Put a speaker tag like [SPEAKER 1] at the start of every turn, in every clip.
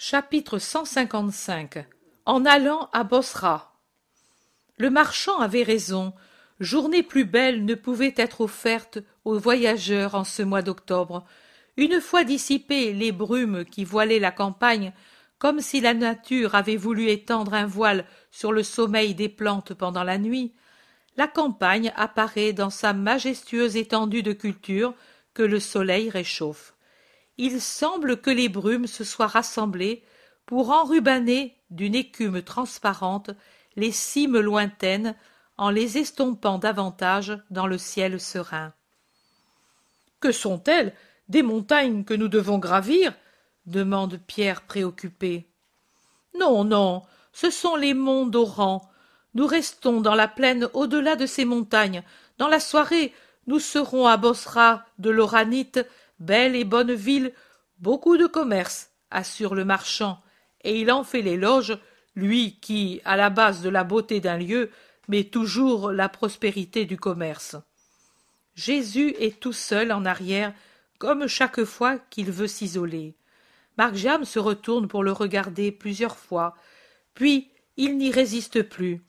[SPEAKER 1] Chapitre En allant à Bosra. Le marchand avait raison. Journée plus belle ne pouvait être offerte aux voyageurs en ce mois d'octobre. Une fois dissipées les brumes qui voilaient la campagne, comme si la nature avait voulu étendre un voile sur le sommeil des plantes pendant la nuit, la campagne apparaît dans sa majestueuse étendue de culture que le soleil réchauffe il semble que les brumes se soient rassemblées pour enrubanner d'une écume transparente les cimes lointaines en les estompant davantage dans le ciel serein. Que sont-elles Des montagnes que nous devons gravir? demande Pierre préoccupé. Non, non, ce sont les monts d'Oran. Nous restons dans la plaine au-delà de ces montagnes. Dans la soirée, nous serons à Bosra de l'Oranite belle et bonne ville, beaucoup de commerce, assure le marchand, et il en fait l'éloge, lui qui, à la base de la beauté d'un lieu, met toujours la prospérité du commerce. Jésus est tout seul en arrière, comme chaque fois qu'il veut s'isoler. Marc Jam se retourne pour le regarder plusieurs fois, puis il n'y résiste plus.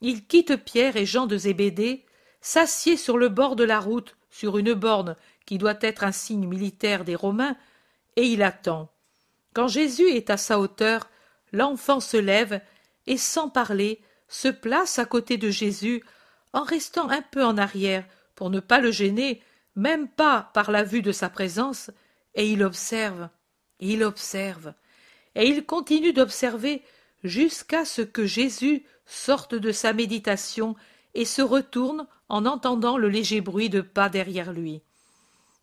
[SPEAKER 1] Il quitte Pierre et Jean de Zébédée, s'assied sur le bord de la route, sur une borne qui doit être un signe militaire des Romains, et il attend. Quand Jésus est à sa hauteur, l'enfant se lève et, sans parler, se place à côté de Jésus, en restant un peu en arrière pour ne pas le gêner, même pas par la vue de sa présence, et il observe, il observe, et il continue d'observer jusqu'à ce que Jésus sorte de sa méditation et se retourne en entendant le léger bruit de pas derrière lui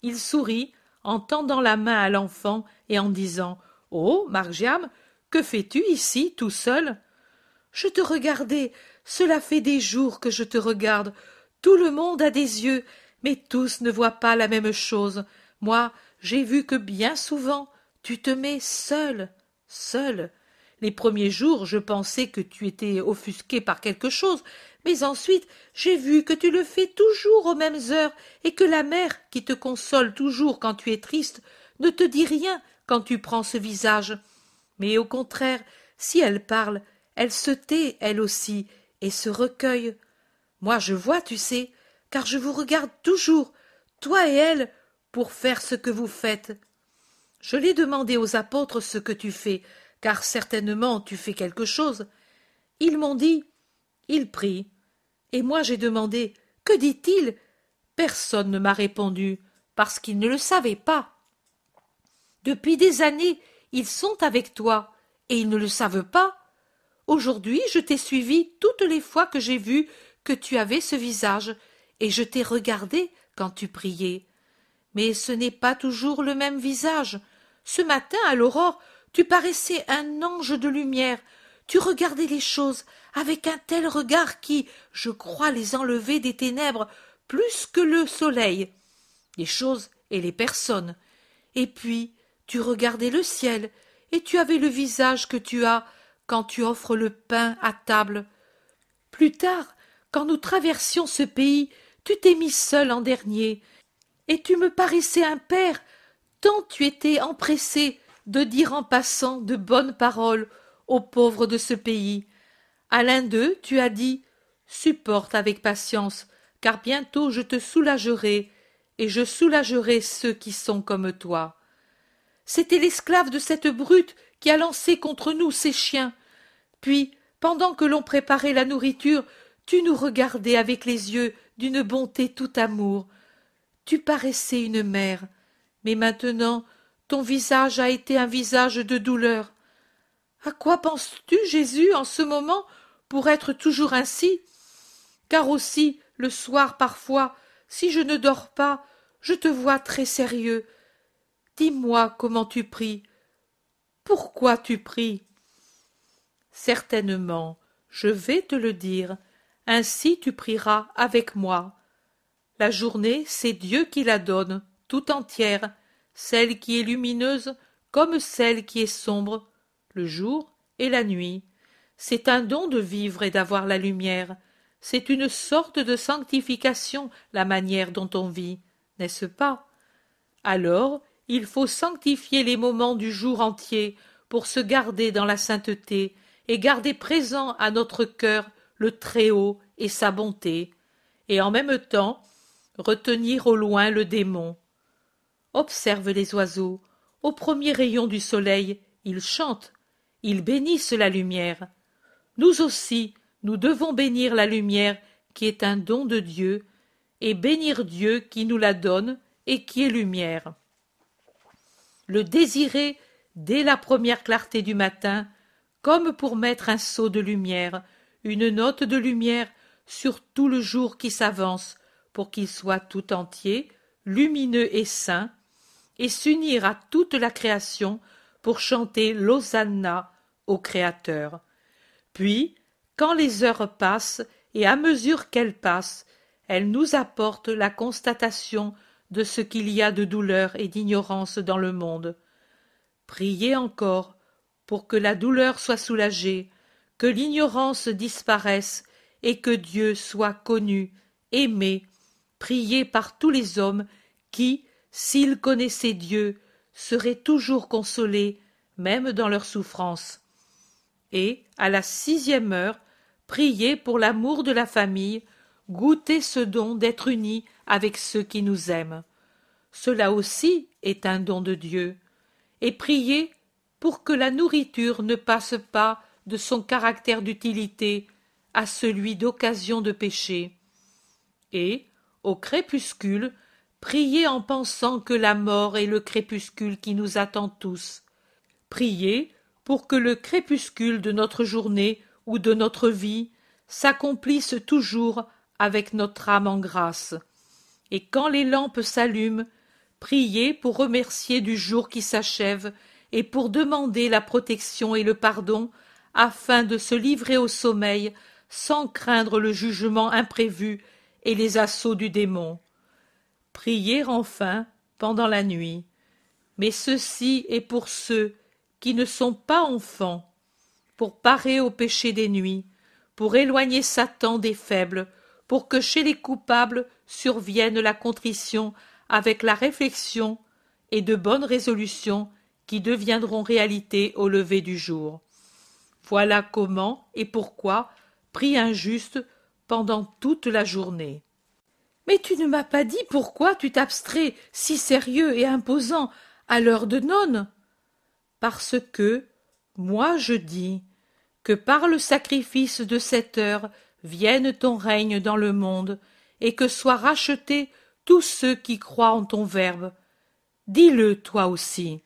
[SPEAKER 1] il sourit en tendant la main à l'enfant et en disant oh margiam que fais-tu ici tout seul je te regardais. Cela fait des jours que je te regarde. Tout le monde a des yeux mais tous ne voient pas la même chose. Moi j'ai vu que bien souvent tu te mets seul seul les premiers jours je pensais que tu étais offusqué par quelque chose. Mais ensuite j'ai vu que tu le fais toujours aux mêmes heures et que la mère qui te console toujours quand tu es triste ne te dit rien quand tu prends ce visage. Mais au contraire si elle parle elle se tait elle aussi et se recueille. Moi je vois tu sais car je vous regarde toujours toi et elle pour faire ce que vous faites. Je l'ai demandé aux apôtres ce que tu fais car certainement tu fais quelque chose. Ils m'ont dit il prie. Et moi j'ai demandé que dit-il? Personne ne m'a répondu parce qu'ils ne le savaient pas. Depuis des années ils sont avec toi et ils ne le savent pas. Aujourd'hui je t'ai suivi toutes les fois que j'ai vu que tu avais ce visage et je t'ai regardé quand tu priais. Mais ce n'est pas toujours le même visage. Ce matin à l'aurore tu paraissais un ange de lumière tu regardais les choses avec un tel regard qui, je crois, les enlevait des ténèbres plus que le soleil, les choses et les personnes. Et puis, tu regardais le ciel, et tu avais le visage que tu as quand tu offres le pain à table. Plus tard, quand nous traversions ce pays, tu t'es mis seul en dernier, et tu me paraissais un père, tant tu étais empressé de dire en passant de bonnes paroles aux pauvres de ce pays. À l'un d'eux, tu as dit Supporte avec patience, car bientôt je te soulagerai, et je soulagerai ceux qui sont comme toi. C'était l'esclave de cette brute qui a lancé contre nous ces chiens. Puis, pendant que l'on préparait la nourriture, tu nous regardais avec les yeux d'une bonté tout amour. Tu paraissais une mère, mais maintenant ton visage a été un visage de douleur. À quoi penses-tu, Jésus, en ce moment, pour être toujours ainsi? Car aussi, le soir parfois, si je ne dors pas, je te vois très sérieux. Dis-moi comment tu pries. Pourquoi tu pries? Certainement, je vais te le dire, ainsi tu prieras avec moi. La journée, c'est Dieu qui la donne, tout entière, celle qui est lumineuse comme celle qui est sombre, le jour et la nuit. C'est un don de vivre et d'avoir la lumière. C'est une sorte de sanctification, la manière dont on vit, n'est-ce pas? Alors, il faut sanctifier les moments du jour entier pour se garder dans la sainteté et garder présent à notre cœur le Très-Haut et sa bonté, et en même temps retenir au loin le démon. Observe les oiseaux, au premier rayon du soleil, ils chantent, ils bénissent la lumière. Nous aussi, nous devons bénir la lumière qui est un don de Dieu, et bénir Dieu qui nous la donne et qui est lumière. Le désirer dès la première clarté du matin, comme pour mettre un seau de lumière, une note de lumière sur tout le jour qui s'avance, pour qu'il soit tout entier, lumineux et saint, et s'unir à toute la création pour chanter l'Hosanna au Créateur. Puis, quand les heures passent, et à mesure qu'elles passent, elles nous apportent la constatation de ce qu'il y a de douleur et d'ignorance dans le monde. Priez encore pour que la douleur soit soulagée, que l'ignorance disparaisse et que Dieu soit connu, aimé, prié par tous les hommes qui, s'ils connaissaient Dieu, seraient toujours consolés, même dans leurs souffrances. Et, à la sixième heure, priez pour l'amour de la famille, goûtez ce don d'être unis avec ceux qui nous aiment. Cela aussi est un don de Dieu. Et priez pour que la nourriture ne passe pas de son caractère d'utilité à celui d'occasion de péché. Et, au crépuscule, priez en pensant que la mort est le crépuscule qui nous attend tous. Priez pour que le crépuscule de notre journée ou de notre vie s'accomplisse toujours avec notre âme en grâce. Et quand les lampes s'allument, priez pour remercier du jour qui s'achève et pour demander la protection et le pardon, afin de se livrer au sommeil sans craindre le jugement imprévu et les assauts du démon. Priez enfin pendant la nuit. Mais ceci est pour ceux qui ne sont pas enfants, pour parer au péché des nuits, pour éloigner Satan des faibles, pour que chez les coupables survienne la contrition avec la réflexion et de bonnes résolutions qui deviendront réalité au lever du jour. Voilà comment et pourquoi prie un juste pendant toute la journée. Mais tu ne m'as pas dit pourquoi tu t'abstrais si sérieux et imposant à l'heure de nonne. Parce que, moi je dis, que par le sacrifice de cette heure vienne ton règne dans le monde, et que soient rachetés tous ceux qui croient en ton verbe. Dis-le toi aussi.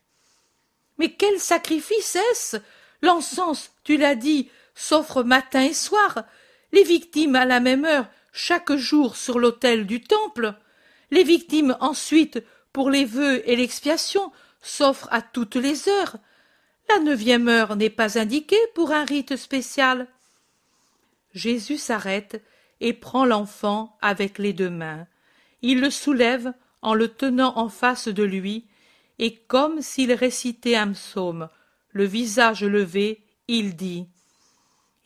[SPEAKER 1] Mais quel sacrifice est-ce? L'encens, tu l'as dit, s'offre matin et soir, les victimes à la même heure, chaque jour sur l'autel du temple, les victimes ensuite, pour les vœux et l'expiation, s'offrent à toutes les heures. La neuvième heure n'est pas indiquée pour un rite spécial. Jésus s'arrête et prend l'enfant avec les deux mains. Il le soulève en le tenant en face de lui, et comme s'il récitait un psaume, le visage levé, il dit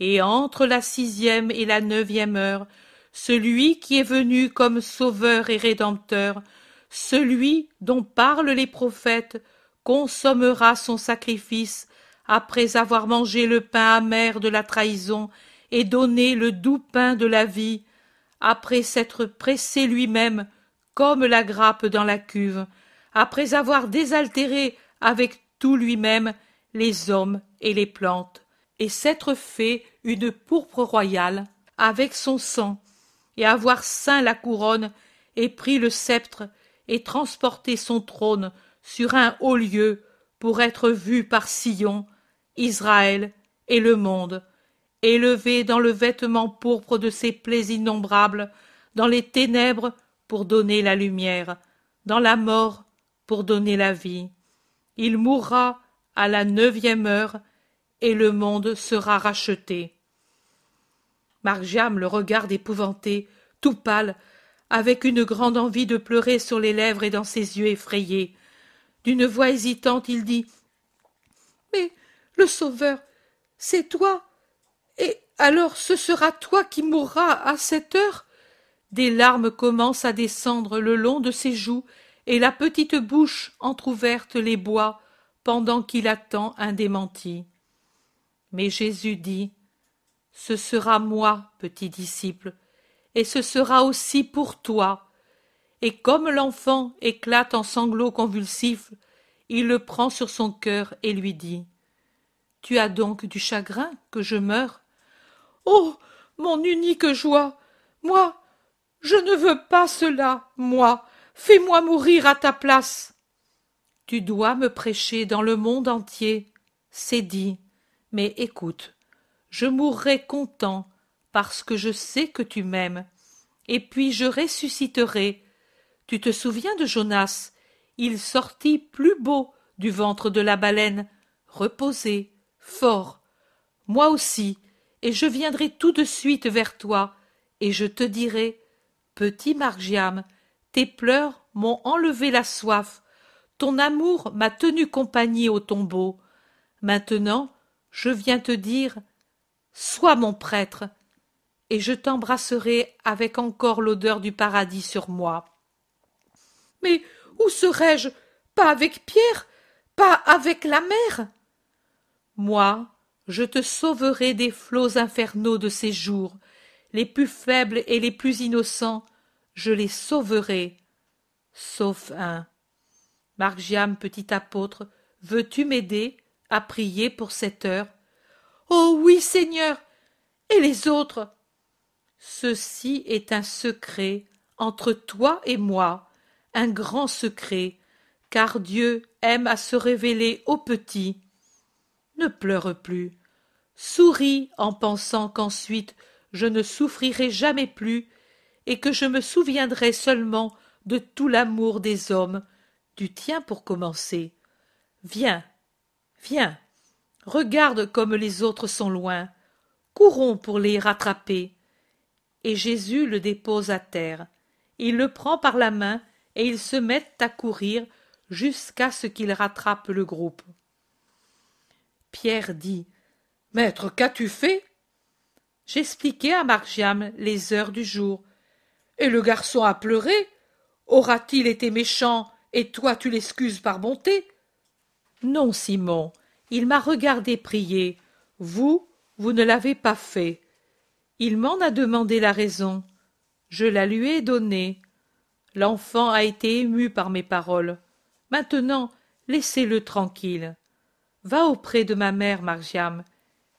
[SPEAKER 1] Et entre la sixième et la neuvième heure, celui qui est venu comme sauveur et rédempteur, celui dont parlent les prophètes, consommera son sacrifice après avoir mangé le pain amer de la trahison et donné le doux pain de la vie, après s'être pressé lui-même comme la grappe dans la cuve, après avoir désaltéré avec tout lui-même les hommes et les plantes, et s'être fait une pourpre royale avec son sang, et avoir ceint la couronne, et pris le sceptre, et transporté son trône sur un haut lieu pour être vu par Sion, Israël et le monde, élevé dans le vêtement pourpre de ses plaies innombrables, dans les ténèbres pour donner la lumière, dans la mort pour donner la vie. Il mourra à la neuvième heure, et le monde sera racheté. Margiam le regarde épouvanté, tout pâle, avec une grande envie de pleurer sur les lèvres et dans ses yeux effrayés. D'une voix hésitante, il dit Mais le Sauveur, c'est toi Et alors ce sera toi qui mourras à cette heure? Des larmes commencent à descendre le long de ses joues, et la petite bouche entr'ouverte les bois, pendant qu'il attend un démenti. Mais Jésus dit Ce sera moi, petit disciple, et ce sera aussi pour toi. Et comme l'enfant éclate en sanglots convulsifs, il le prend sur son cœur et lui dit Tu as donc du chagrin que je meure Oh mon unique joie Moi, je ne veux pas cela, moi. Fais-moi mourir à ta place. Tu dois me prêcher dans le monde entier. C'est dit. Mais écoute, je mourrai content parce que je sais que tu m'aimes. Et puis je ressusciterai. Tu te souviens de Jonas? Il sortit plus beau du ventre de la baleine, reposé, fort. Moi aussi, et je viendrai tout de suite vers toi, et je te dirai Petit Margiam, tes pleurs m'ont enlevé la soif, ton amour m'a tenu compagnie au tombeau. Maintenant, je viens te dire Sois mon prêtre, et je t'embrasserai avec encore l'odeur du paradis sur moi. Mais où serais-je? Pas avec Pierre? Pas avec la mer? Moi, je te sauverai des flots infernaux de ces jours, les plus faibles et les plus innocents, je les sauverai. Sauf un. Margiam, petit apôtre, veux-tu m'aider à prier pour cette heure? Oh oui, Seigneur. Et les autres? Ceci est un secret entre toi et moi, un grand secret, car Dieu aime à se révéler aux petits. Ne pleure plus. Souris en pensant qu'ensuite je ne souffrirai jamais plus et que je me souviendrai seulement de tout l'amour des hommes, du tien pour commencer. Viens, viens, regarde comme les autres sont loin, courons pour les rattraper. Et Jésus le dépose à terre. Il le prend par la main et ils se mettent à courir jusqu'à ce qu'il rattrape le groupe. Pierre dit Maître, qu'as-tu fait? J'expliquai à Margiam les heures du jour. Et le garçon a pleuré Aura-t-il été méchant et toi tu l'excuses par bonté? Non, Simon, il m'a regardé prier. Vous, vous ne l'avez pas fait. Il m'en a demandé la raison. Je la lui ai donnée. L'enfant a été ému par mes paroles. Maintenant, laissez-le tranquille. Va auprès de ma mère, Margiam,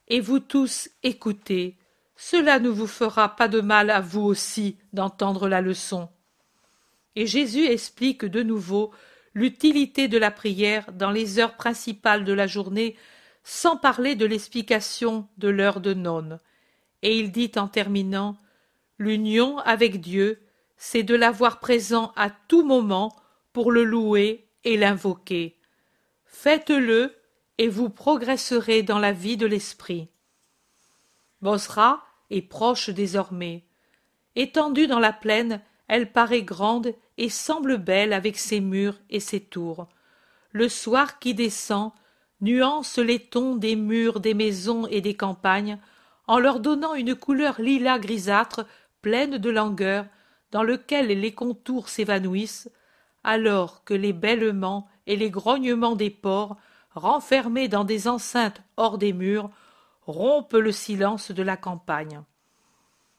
[SPEAKER 1] et vous tous écoutez cela ne vous fera pas de mal à vous aussi d'entendre la leçon. Et Jésus explique de nouveau l'utilité de la prière dans les heures principales de la journée, sans parler de l'explication de l'heure de nonne. Et il dit en terminant L'union avec Dieu, c'est de l'avoir présent à tout moment pour le louer et l'invoquer. Faites-le et vous progresserez dans la vie de l'esprit. Bosra est proche désormais. Étendue dans la plaine, elle paraît grande et semble belle avec ses murs et ses tours. Le soir qui descend nuance les tons des murs des maisons et des campagnes, en leur donnant une couleur lilas grisâtre pleine de langueur, dans lequel les contours s'évanouissent, alors que les bêlements et les grognements des porcs, renfermés dans des enceintes hors des murs, rompent le silence de la campagne.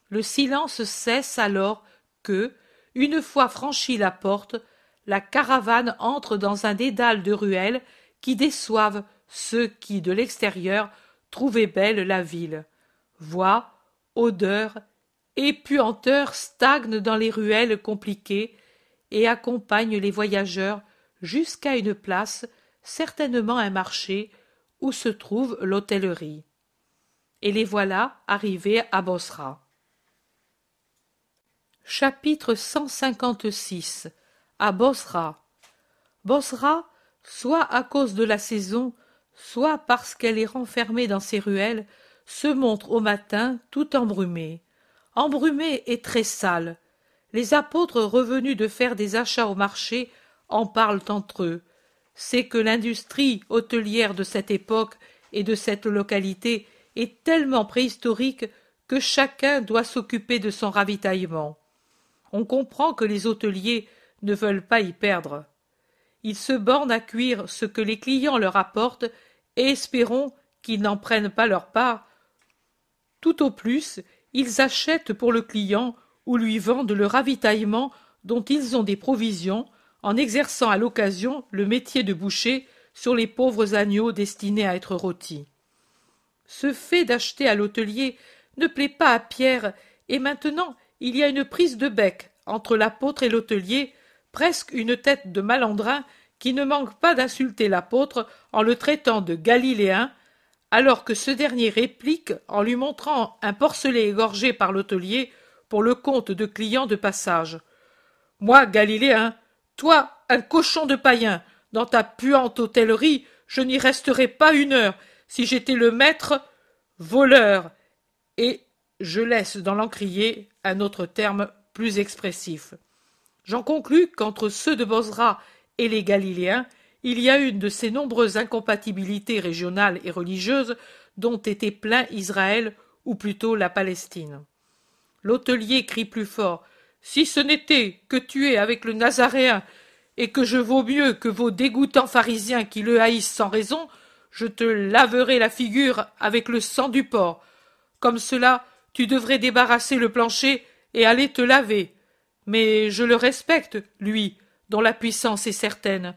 [SPEAKER 1] Le silence cesse alors que, une fois franchie la porte, la caravane entre dans un dédale de ruelles qui déçoivent ceux qui, de l'extérieur, trouvaient belle la ville. Voix, odeurs et puanteurs stagnent dans les ruelles compliquées et accompagnent les voyageurs jusqu'à une place, certainement un marché, où se trouve l'hôtellerie et les voilà arrivés à Bosra. Chapitre 156 À Bosra. Bosra, soit à cause de la saison, soit parce qu'elle est renfermée dans ses ruelles, se montre au matin tout embrumée. Embrumée et très sale. Les apôtres revenus de faire des achats au marché en parlent entre eux. C'est que l'industrie hôtelière de cette époque et de cette localité est tellement préhistorique que chacun doit s'occuper de son ravitaillement. On comprend que les hôteliers ne veulent pas y perdre. ils se bornent à cuire ce que les clients leur apportent et espérons qu'ils n'en prennent pas leur part. Tout au plus, ils achètent pour le client ou lui vendent le ravitaillement dont ils ont des provisions en exerçant à l'occasion le métier de boucher sur les pauvres agneaux destinés à être rôtis. Ce fait d'acheter à l'hôtelier ne plaît pas à Pierre, et maintenant il y a une prise de bec entre l'apôtre et l'hôtelier, presque une tête de malandrin qui ne manque pas d'insulter l'apôtre en le traitant de galiléen, alors que ce dernier réplique en lui montrant un porcelet égorgé par l'hôtelier pour le compte de clients de passage. Moi, galiléen, toi, un cochon de païen, dans ta puante hôtellerie, je n'y resterai pas une heure, si j'étais le maître, voleur. Et je laisse dans l'encrier un autre terme plus expressif. J'en conclus qu'entre ceux de Bosra et les Galiléens, il y a une de ces nombreuses incompatibilités régionales et religieuses dont était plein Israël, ou plutôt la Palestine. L'hôtelier crie plus fort. Si ce n'était que tu es avec le Nazaréen, et que je vaux mieux que vos dégoûtants pharisiens qui le haïssent sans raison, je te laverai la figure avec le sang du porc. Comme cela, tu devrais débarrasser le plancher et aller te laver. Mais je le respecte, lui, dont la puissance est certaine.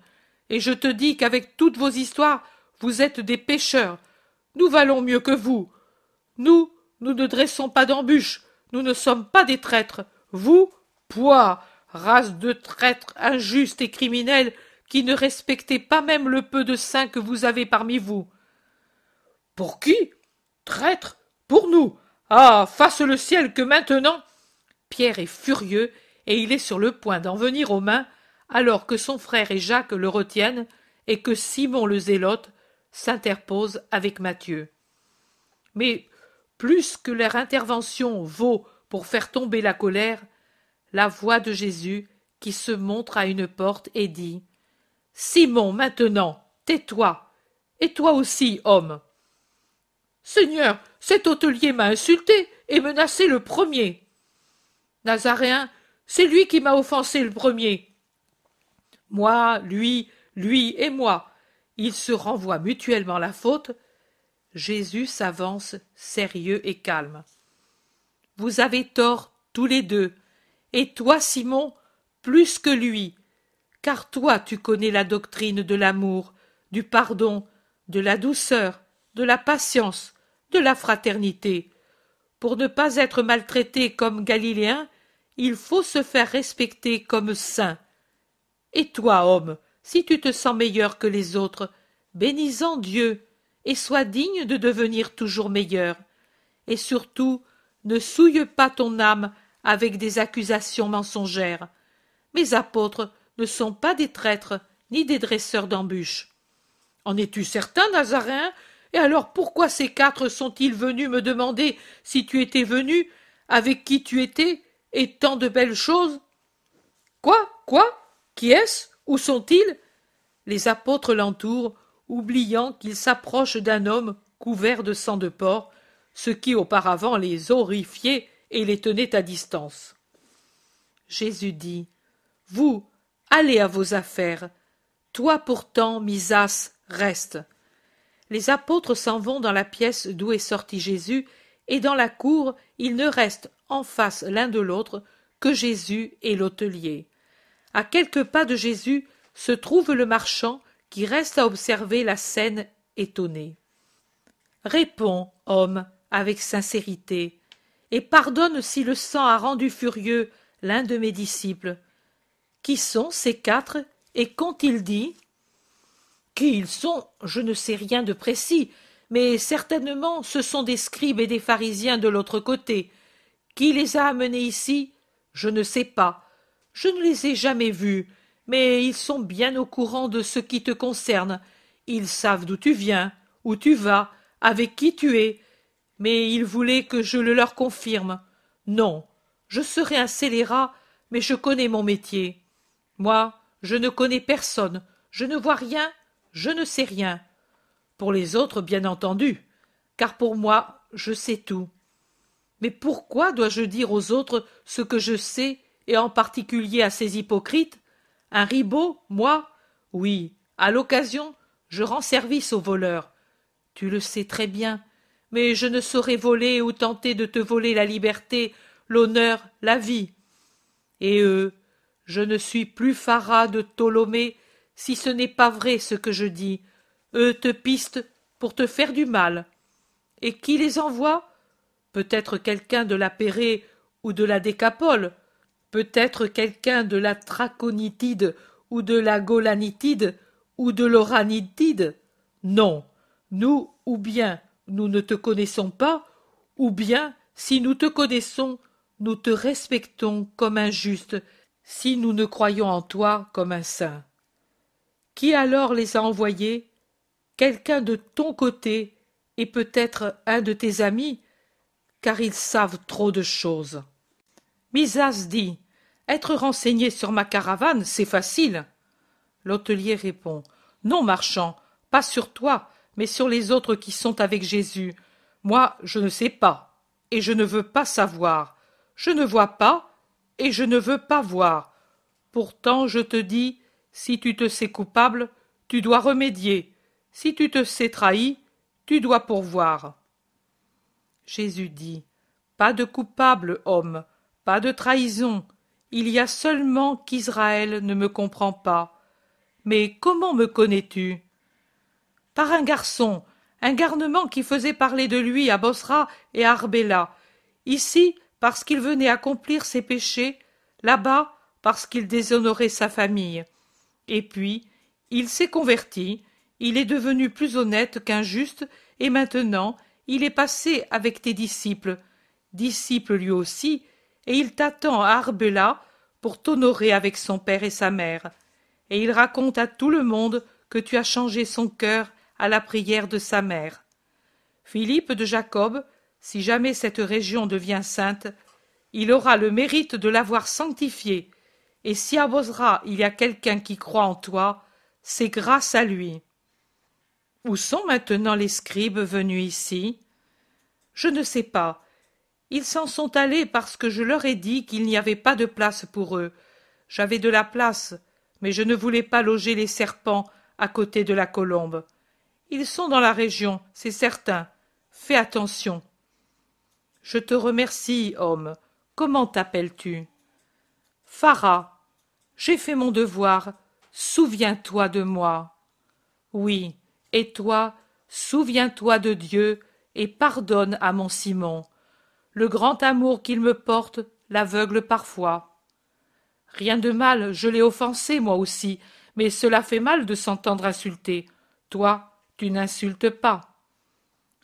[SPEAKER 1] Et je te dis qu'avec toutes vos histoires, vous êtes des pécheurs. Nous valons mieux que vous. Nous, nous ne dressons pas d'embûches, nous ne sommes pas des traîtres. Vous, poids, race de traîtres injustes et criminels, qui ne respectez pas même le peu de saints que vous avez parmi vous. Pour qui? Traîtres? Pour nous Ah fasse le ciel que maintenant Pierre est furieux et il est sur le point d'en venir aux mains alors que son frère et Jacques le retiennent et que Simon le zélote s'interpose avec Matthieu. Mais plus que leur intervention vaut pour faire tomber la colère, la voix de Jésus qui se montre à une porte et dit Simon, maintenant, tais-toi, et toi aussi, homme. Seigneur, cet hôtelier m'a insulté et menacé le premier. Nazaréen, c'est lui qui m'a offensé le premier. Moi, lui, lui et moi. Ils se renvoient mutuellement la faute. Jésus s'avance sérieux et calme. Vous avez tort tous les deux, et toi, Simon, plus que lui, car toi tu connais la doctrine de l'amour, du pardon, de la douceur, de la patience, de la fraternité. Pour ne pas être maltraité comme Galiléen, il faut se faire respecter comme saint. Et toi, homme, si tu te sens meilleur que les autres, bénis-en Dieu, et sois digne de devenir toujours meilleur. Et surtout, ne souille pas ton âme avec des accusations mensongères. Mes apôtres ne sont pas des traîtres ni des dresseurs d'embûches. En es-tu certain, Nazaréen Et alors pourquoi ces quatre sont-ils venus me demander si tu étais venu, avec qui tu étais, et tant de belles choses? Quoi? Quoi? Qui est-ce? Où sont-ils? Les apôtres l'entourent, oubliant qu'ils s'approchent d'un homme couvert de sang de porc, ce qui auparavant les horrifiait et les tenait à distance. Jésus dit Vous, allez à vos affaires. Toi pourtant, Misas, reste. Les apôtres s'en vont dans la pièce d'où est sorti Jésus, et dans la cour il ne reste en face l'un de l'autre que Jésus et l'hôtelier. À quelques pas de Jésus se trouve le marchand qui reste à observer la scène étonné. Réponds, homme, avec sincérité, et pardonne si le sang a rendu furieux l'un de mes disciples. Qui sont ces quatre et qu'ont-ils dit Qui ils sont, je ne sais rien de précis, mais certainement ce sont des scribes et des pharisiens de l'autre côté. Qui les a amenés ici Je ne sais pas. Je ne les ai jamais vus, mais ils sont bien au courant de ce qui te concerne. Ils savent d'où tu viens, où tu vas, avec qui tu es, mais ils voulaient que je le leur confirme. Non, je serai un scélérat, mais je connais mon métier. Moi, je ne connais personne, je ne vois rien, je ne sais rien. Pour les autres, bien entendu, car pour moi, je sais tout. Mais pourquoi dois-je dire aux autres ce que je sais, et en particulier à ces hypocrites? Un ribot, moi? Oui, à l'occasion, je rends service aux voleurs. Tu le sais très bien, mais je ne saurais voler ou tenter de te voler la liberté, l'honneur, la vie. Et eux, je ne suis plus Phara de Ptolomée, si ce n'est pas vrai ce que je dis. Eux te pistent pour te faire du mal. Et qui les envoie? Peut-être quelqu'un de la Pérée ou de la Décapole, peut-être quelqu'un de la Traconitide ou de la Golanitide ou de l'Oranitide. Non, nous, ou bien nous ne te connaissons pas, ou bien, si nous te connaissons, nous te respectons comme un juste, si nous ne croyons en toi comme un saint. Qui alors les a envoyés? Quelqu'un de ton côté, et peut-être un de tes amis, car ils savent trop de choses. Misas dit Être renseigné sur ma caravane, c'est facile. L'hôtelier répond Non, marchand, pas sur toi, mais sur les autres qui sont avec Jésus. Moi, je ne sais pas, et je ne veux pas savoir. Je ne vois pas, et je ne veux pas voir. Pourtant, je te dis, si tu te sais coupable, tu dois remédier. Si tu te sais trahi, tu dois pourvoir. Jésus dit Pas de coupable, homme, pas de trahison. Il y a seulement qu'Israël ne me comprend pas. Mais comment me connais-tu? Par un garçon, un garnement qui faisait parler de lui à Bosra et à Arbela. Ici, parce qu'il venait accomplir ses péchés, là-bas, parce qu'il déshonorait sa famille. Et puis, il s'est converti, il est devenu plus honnête qu'injuste, et maintenant il est passé avec tes disciples, disciple lui aussi, et il t'attend à Arbela pour t'honorer avec son père et sa mère. Et il raconte à tout le monde que tu as changé son cœur à la prière de sa mère. Philippe de Jacob, si jamais cette région devient sainte, il aura le mérite de l'avoir sanctifiée, et si à Bosra il y a quelqu'un qui croit en toi, c'est grâce à lui. Où sont maintenant les scribes venus ici? Je ne sais pas. Ils s'en sont allés parce que je leur ai dit qu'il n'y avait pas de place pour eux. J'avais de la place, mais je ne voulais pas loger les serpents à côté de la colombe. Ils sont dans la région, c'est certain. Fais attention. Je te remercie, homme. Comment t'appelles-tu? Phara. J'ai fait mon devoir. Souviens-toi de moi. Oui, et toi, souviens-toi de Dieu et pardonne à mon Simon. Le grand amour qu'il me porte l'aveugle parfois. Rien de mal, je l'ai offensé moi aussi, mais cela fait mal de s'entendre insulter. Toi, tu n'insultes pas.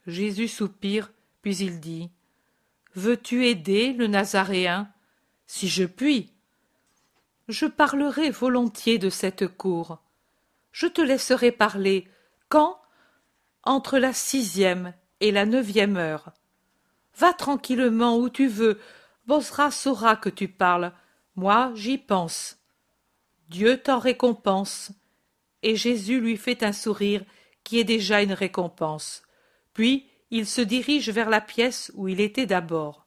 [SPEAKER 1] Jésus soupire, puis il dit Veux-tu aider le Nazaréen? Si je puis. Je parlerai volontiers de cette cour. Je te laisserai parler, quand? Entre la sixième et la neuvième heure. Va tranquillement où tu veux. Bosra saura que tu parles. Moi, j'y pense. Dieu t'en récompense. Et Jésus lui fait un sourire qui est déjà une récompense. Puis il se dirige vers la pièce où il était d'abord.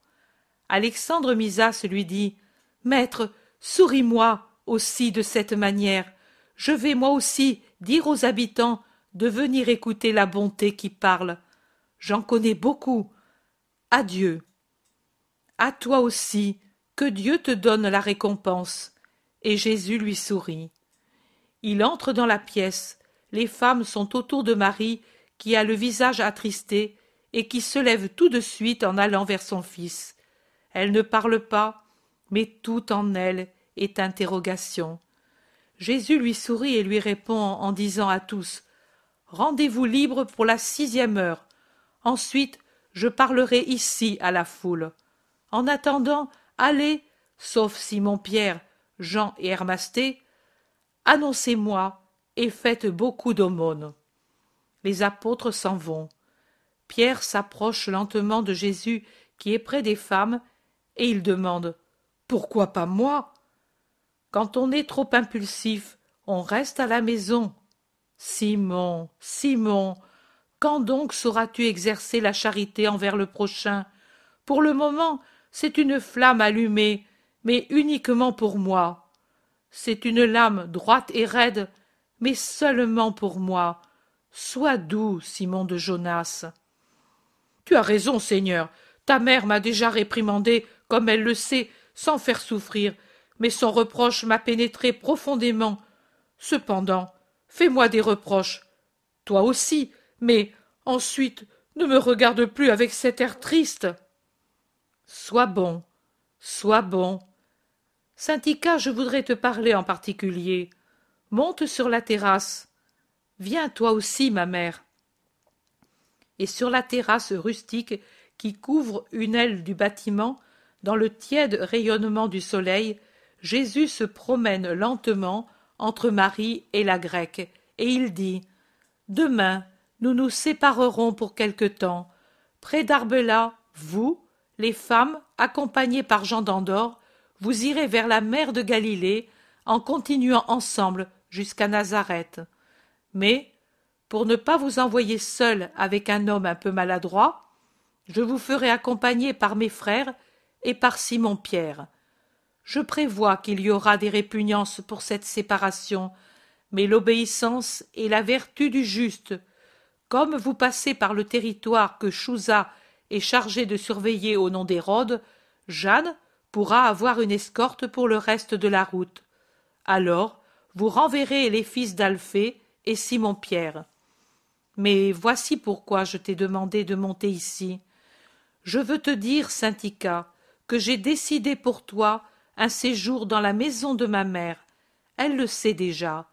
[SPEAKER 1] Alexandre Misas lui dit Maître, souris-moi aussi de cette manière. Je vais moi aussi dire aux habitants de venir écouter la bonté qui parle. J'en connais beaucoup. Adieu. À toi aussi, que Dieu te donne la récompense. Et Jésus lui sourit. Il entre dans la pièce. Les femmes sont autour de Marie, qui a le visage attristé, et qui se lève tout de suite en allant vers son fils. Elle ne parle pas, mais tout en elle est interrogation. Jésus lui sourit et lui répond en disant à tous Rendez-vous libre pour la sixième heure. Ensuite, je parlerai ici à la foule. En attendant, allez, sauf Simon-Pierre, Jean et Hermasté, annoncez-moi et faites beaucoup d'aumônes. Les apôtres s'en vont. Pierre s'approche lentement de Jésus qui est près des femmes et il demande Pourquoi pas moi? Quand on est trop impulsif, on reste à la maison. Simon, Simon, quand donc sauras-tu exercer la charité envers le prochain? Pour le moment, c'est une flamme allumée, mais uniquement pour moi. C'est une lame droite et raide, mais seulement pour moi. Sois doux, Simon de Jonas. Tu as raison, Seigneur. Ta mère m'a déjà réprimandé, comme elle le sait, sans faire souffrir, mais son reproche m'a pénétré profondément. Cependant, fais-moi des reproches. Toi aussi, mais ensuite ne me regarde plus avec cet air triste. Sois bon, sois bon. Syndicat, je voudrais te parler en particulier. Monte sur la terrasse. Viens toi aussi, ma mère. Et sur la terrasse rustique qui couvre une aile du bâtiment, dans le tiède rayonnement du soleil, Jésus se promène lentement entre Marie et la grecque, et il dit Demain, nous nous séparerons pour quelque temps. Près d'Arbela, vous, les femmes, accompagnées par Jean d'Andorre, vous irez vers la mer de Galilée, en continuant ensemble jusqu'à Nazareth. Mais, pour ne pas vous envoyer seul avec un homme un peu maladroit, je vous ferai accompagner par mes frères et par Simon Pierre. Je prévois qu'il y aura des répugnances pour cette séparation, mais l'obéissance est la vertu du juste. Comme vous passez par le territoire que Chouza est chargé de surveiller au nom d'Hérode, Jeanne pourra avoir une escorte pour le reste de la route. Alors, vous renverrez les fils d'Alphée et Simon Pierre. Mais voici pourquoi je t'ai demandé de monter ici. Je veux te dire, que j'ai décidé pour toi un séjour dans la maison de ma mère. Elle le sait déjà.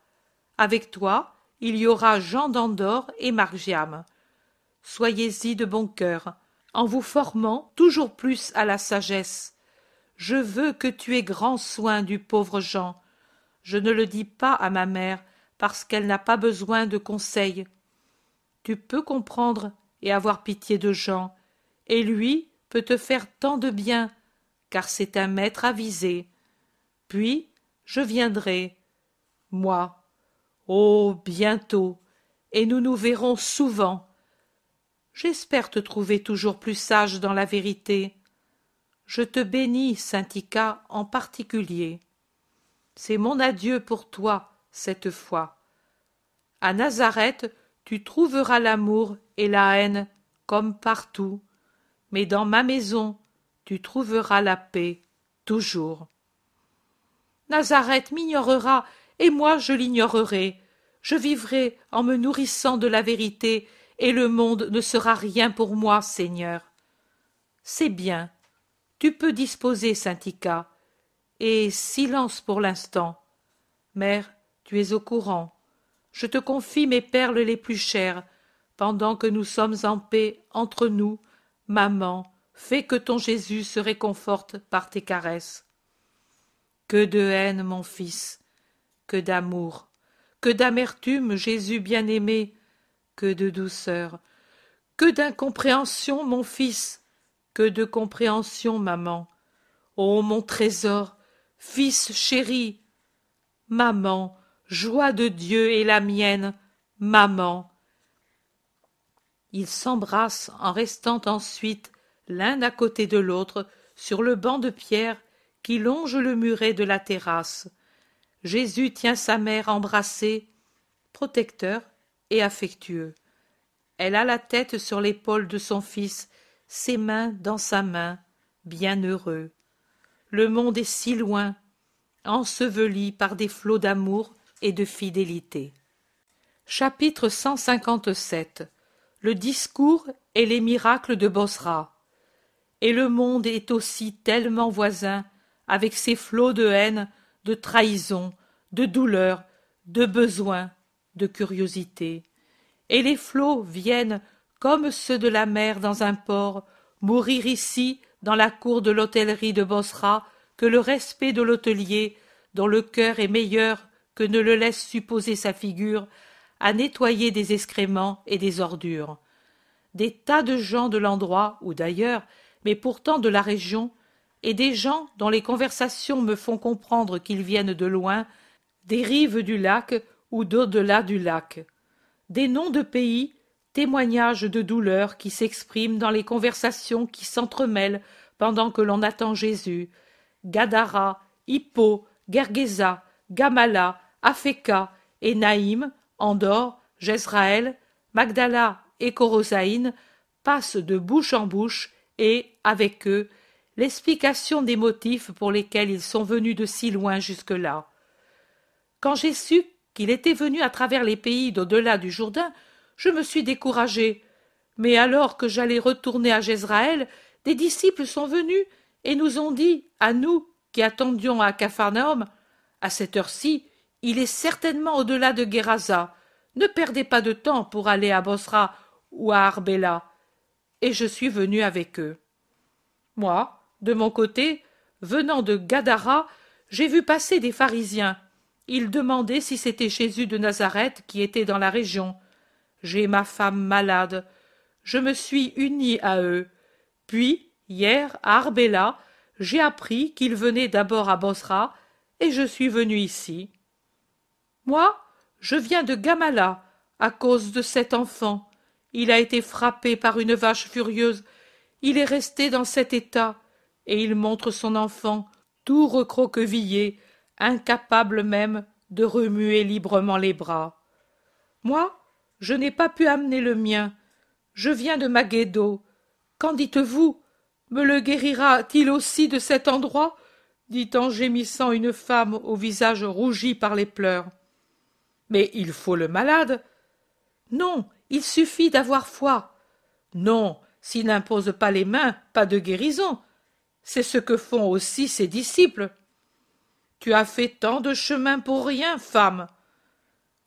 [SPEAKER 1] Avec toi, il y aura Jean d'Andorre et Margiam. Soyez-y de bon cœur, en vous formant toujours plus à la sagesse. Je veux que tu aies grand soin du pauvre Jean. Je ne le dis pas à ma mère, parce qu'elle n'a pas besoin de conseils. Tu peux comprendre et avoir pitié de Jean, et lui peut te faire tant de bien, car c'est un maître avisé. Puis je viendrai, moi. Oh. Bientôt. Et nous nous verrons souvent. J'espère te trouver toujours plus sage dans la vérité. Je te bénis, Syntica, en particulier. C'est mon adieu pour toi, cette fois. À Nazareth, tu trouveras l'amour et la haine comme partout, mais dans ma maison, tu trouveras la paix toujours. Nazareth m'ignorera, et moi je l'ignorerai. Je vivrai en me nourrissant de la vérité, et le monde ne sera rien pour moi, Seigneur. C'est bien. Tu peux disposer, Syntica. Et silence pour l'instant. Mère, tu es au courant. Je te confie mes perles les plus chères, pendant que nous sommes en paix entre nous, maman, fais que ton Jésus se réconforte par tes caresses. Que de haine, mon fils, que d'amour, que d'amertume, Jésus bien-aimé, que de douceur, que d'incompréhension, mon fils, que de compréhension, maman. Ô mon trésor, fils chéri, maman, joie de Dieu et la mienne, maman. Ils s'embrassent en restant ensuite l'un à côté de l'autre sur le banc de pierre qui longe le muret de la terrasse. Jésus tient sa mère embrassée, protecteur et affectueux. Elle a la tête sur l'épaule de son fils, ses mains dans sa main, bien heureux. Le monde est si loin, enseveli par des flots d'amour et de fidélité. Chapitre 157 Le discours et les miracles de Bosra et le monde est aussi tellement voisin, avec ses flots de haine, de trahison, de douleur, de besoin, de curiosité. Et les flots viennent, comme ceux de la mer dans un port, mourir ici, dans la cour de l'hôtellerie de Bosra, que le respect de l'hôtelier, dont le cœur est meilleur que ne le laisse supposer sa figure, a nettoyé des excréments et des ordures. Des tas de gens de l'endroit, ou d'ailleurs, mais pourtant de la région, et des gens dont les conversations me font comprendre qu'ils viennent de loin, des rives du lac ou d'au-delà du lac. Des noms de pays, témoignages de douleur qui s'expriment dans les conversations qui s'entremêlent pendant que l'on attend Jésus. Gadara, Hippo, Gergesa, Gamala, Afeka et Naïm, Andor, Jezraël, Magdala et Corosaïne passent de bouche en bouche et, avec eux, l'explication des motifs pour lesquels ils sont venus de si loin jusque-là. Quand j'ai su qu'il était venu à travers les pays d'au-delà du Jourdain, je me suis découragé. Mais alors que j'allais retourner à Jezraël, des disciples sont venus et nous ont dit, à nous qui attendions à Capharnaüm, à cette heure-ci, il est certainement au-delà de Guérasa. Ne perdez pas de temps pour aller à Bosra ou à Arbela. Et je suis venu avec eux. Moi, de mon côté, venant de Gadara, j'ai vu passer des pharisiens. Ils demandaient si c'était Jésus de Nazareth qui était dans la région. J'ai ma femme malade. Je me suis uni à eux. Puis, hier, à Arbela, j'ai appris qu'il venait d'abord à Bosra, et je suis venu ici. Moi, je viens de Gamala, à cause de cet enfant. Il a été frappé par une vache furieuse. Il est resté dans cet état et il montre son enfant, tout recroquevillé, incapable même de remuer librement les bras. Moi, je n'ai pas pu amener le mien. Je viens de Maghédo. Qu'en dites-vous? Me le guérira-t-il aussi de cet endroit? dit en gémissant une femme au visage rougi par les pleurs. Mais il faut le malade. Non, il suffit d'avoir foi. Non, s'il n'impose pas les mains, pas de guérison. C'est ce que font aussi ses disciples. Tu as fait tant de chemin pour rien, femme.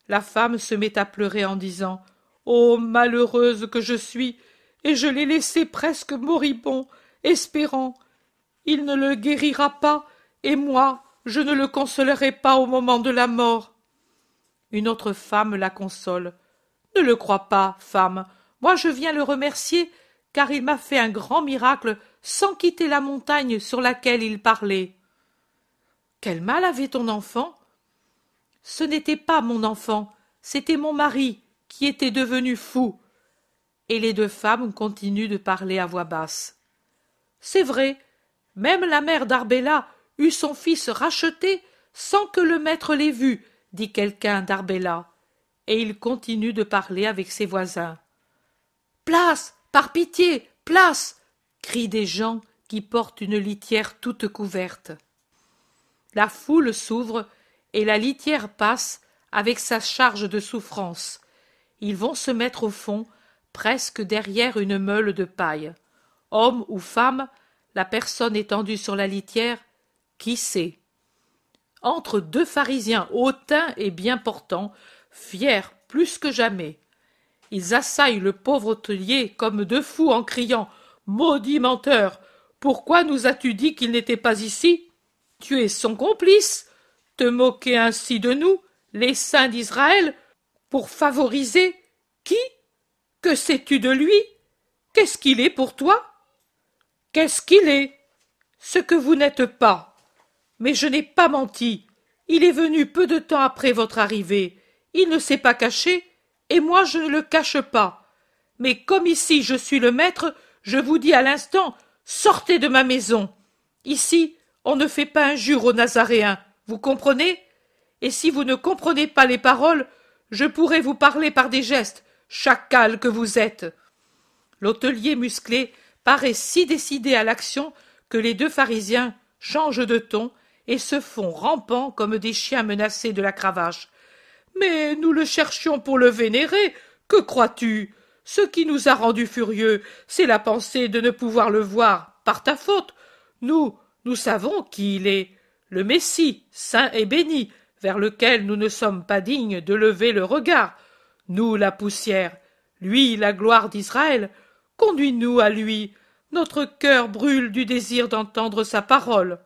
[SPEAKER 1] La femme se met à pleurer en disant Oh malheureuse que je suis, et je l'ai laissé presque moribond, espérant. Il ne le guérira pas, et moi, je ne le consolerai pas au moment de la mort. Une autre femme la console. Ne le crois pas, femme. Moi je viens le remercier, car il m'a fait un grand miracle sans quitter la montagne sur laquelle il parlait. Quel mal avait ton enfant? Ce n'était pas mon enfant, c'était mon mari qui était devenu fou. Et les deux femmes continuent de parler à voix basse. C'est vrai, même la mère d'Arbella eut son fils racheté sans que le maître l'ait vu, dit quelqu'un d'Arbella. Et il continue de parler avec ses voisins. Place, par pitié, place crient des gens qui portent une litière toute couverte. La foule s'ouvre et la litière passe avec sa charge de souffrance. Ils vont se mettre au fond, presque derrière une meule de paille. Homme ou femme, la personne étendue sur la litière, qui sait? Entre deux pharisiens hautains et bien portants, fiers plus que jamais. Ils assaillent le pauvre hôtelier comme deux fous en criant Maudit menteur. Pourquoi nous as-tu dit qu'il n'était pas ici? Tu es son complice. Te moquer ainsi de nous, les saints d'Israël, pour favoriser qui? Que sais-tu de lui? Qu'est-ce qu'il est pour toi? Qu'est-ce qu'il est? Ce que vous n'êtes pas. Mais je n'ai pas menti. Il est venu peu de temps après votre arrivée. Il ne s'est pas caché, et moi je ne le cache pas. Mais comme ici je suis le maître, je vous dis à l'instant, sortez de ma maison. Ici, on ne fait pas injure aux Nazaréens, vous comprenez? Et si vous ne comprenez pas les paroles, je pourrai vous parler par des gestes, chacal que vous êtes. L'hôtelier musclé paraît si décidé à l'action que les deux pharisiens changent de ton et se font rampants comme des chiens menacés de la cravache. Mais nous le cherchions pour le vénérer. Que crois-tu? Ce qui nous a rendus furieux, c'est la pensée de ne pouvoir le voir par ta faute. Nous, nous savons qui il est, le Messie, saint et béni, vers lequel nous ne sommes pas dignes de lever le regard. Nous, la poussière, lui, la gloire d'Israël. Conduis-nous à lui. Notre cœur brûle du désir d'entendre sa parole.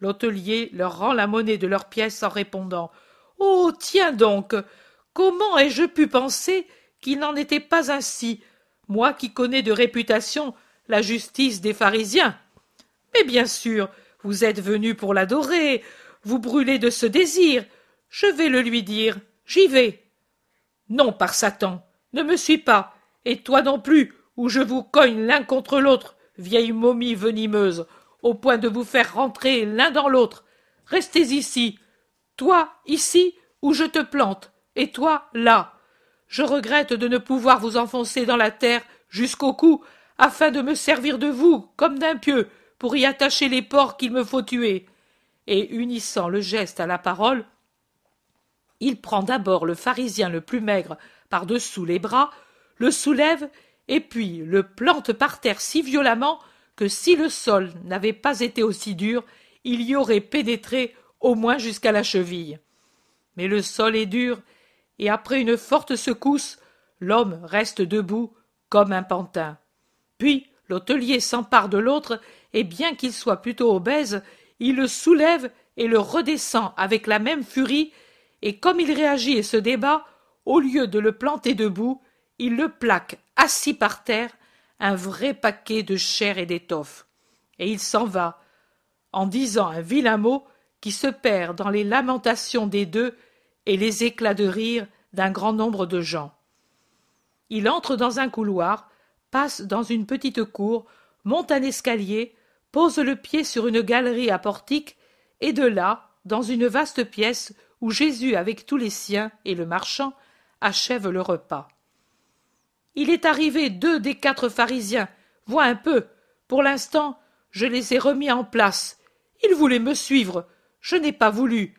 [SPEAKER 1] L'hôtelier leur rend la monnaie de leurs pièces en répondant. Oh. Tiens donc. Comment ai je pu penser qu'il n'en était pas ainsi, moi qui connais de réputation la justice des pharisiens. Mais bien sûr, vous êtes venu pour l'adorer, vous brûlez de ce désir. Je vais le lui dire, j'y vais. Non, par Satan, ne me suis pas, et toi non plus, ou je vous cogne l'un contre l'autre, vieille momie venimeuse, au point de vous faire rentrer l'un dans l'autre. Restez ici, toi ici, ou je te plante, et toi là. Je regrette de ne pouvoir vous enfoncer dans la terre jusqu'au cou, afin de me servir de vous, comme d'un pieu, pour y attacher les porcs qu'il me faut tuer. Et unissant le geste à la parole, il prend d'abord le pharisien le plus maigre par-dessous les bras, le soulève, et puis le plante par terre si violemment que si le sol n'avait pas été aussi dur, il y aurait pénétré au moins jusqu'à la cheville. Mais le sol est dur, et après une forte secousse, l'homme reste debout comme un pantin. Puis l'hôtelier s'empare de l'autre, et bien qu'il soit plutôt obèse, il le soulève et le redescend avec la même furie, et comme il réagit et se débat, au lieu de le planter debout, il le plaque assis par terre, un vrai paquet de chair et d'étoffe. Et il s'en va, en disant un vilain mot qui se perd dans les lamentations des deux et les éclats de rire d'un grand nombre de gens. Il entre dans un couloir, passe dans une petite cour, monte un escalier, pose le pied sur une galerie à portique, et de là, dans une vaste pièce où Jésus avec tous les siens et le marchand achève le repas. Il est arrivé deux des quatre pharisiens. Vois un peu. Pour l'instant, je les ai remis en place. Ils voulaient me suivre. Je n'ai pas voulu.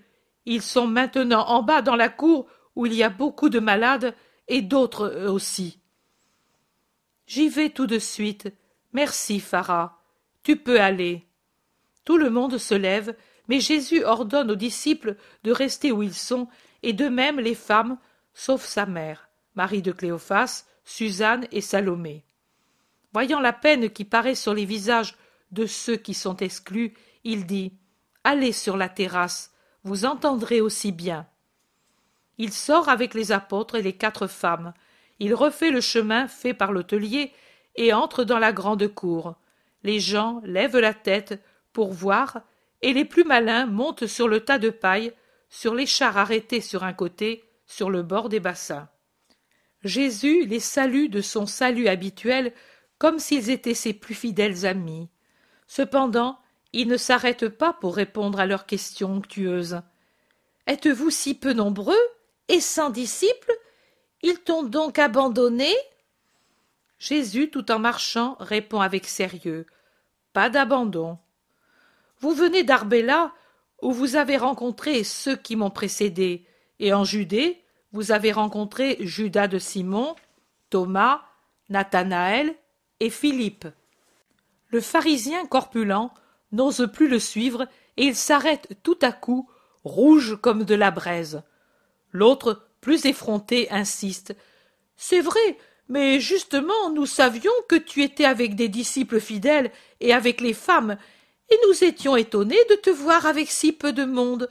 [SPEAKER 1] Ils sont maintenant en bas dans la cour où il y a beaucoup de malades et d'autres aussi. J'y vais tout de suite. Merci, Phara. Tu peux aller. Tout le monde se lève, mais Jésus ordonne aux disciples de rester où ils sont, et de même les femmes, sauf sa mère, Marie de Cléophas, Suzanne et Salomé. Voyant la peine qui paraît sur les visages de ceux qui sont exclus, il dit Allez sur la terrasse, vous entendrez aussi bien. Il sort avec les apôtres et les quatre femmes. Il refait le chemin fait par l'hôtelier et entre dans la grande cour. Les gens lèvent la tête pour voir, et les plus malins montent sur le tas de paille, sur les chars arrêtés sur un côté, sur le bord des bassins. Jésus les salue de son salut habituel comme s'ils étaient ses plus fidèles amis. Cependant, il ne s'arrête pas pour répondre à leurs questions onctueuses. Êtes-vous si peu nombreux et sans disciples? Ils t'ont donc abandonné? Jésus, tout en marchant, répond avec sérieux. Pas d'abandon. Vous venez d'Arbella, où vous avez rencontré ceux qui m'ont précédé, et en Judée, vous avez rencontré Judas de Simon, Thomas, Nathanaël et Philippe. Le pharisien corpulent n'ose plus le suivre et il s'arrête tout à coup, rouge comme de la braise. L'autre, plus effronté, insiste. C'est vrai, mais justement nous savions que tu étais avec des disciples fidèles et avec les femmes, et nous étions étonnés de te voir avec si peu de monde.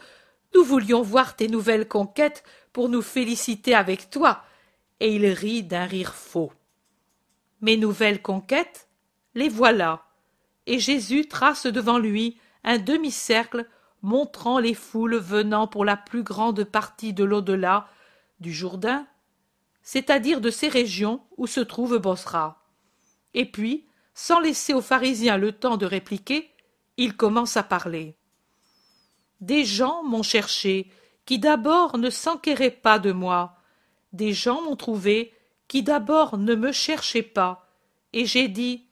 [SPEAKER 1] Nous voulions voir tes nouvelles conquêtes pour nous féliciter avec toi, et il rit d'un rire faux. Mes nouvelles conquêtes, les voilà, et Jésus trace devant lui un demi-cercle montrant les foules venant pour la plus grande partie de l'au-delà du Jourdain, c'est-à-dire de ces régions où se trouve Bosra. Et puis, sans laisser aux pharisiens le temps de répliquer, il commence à parler. Des gens m'ont cherché qui d'abord ne s'enquéraient pas de moi. Des gens m'ont trouvé qui d'abord ne me cherchaient pas. Et j'ai dit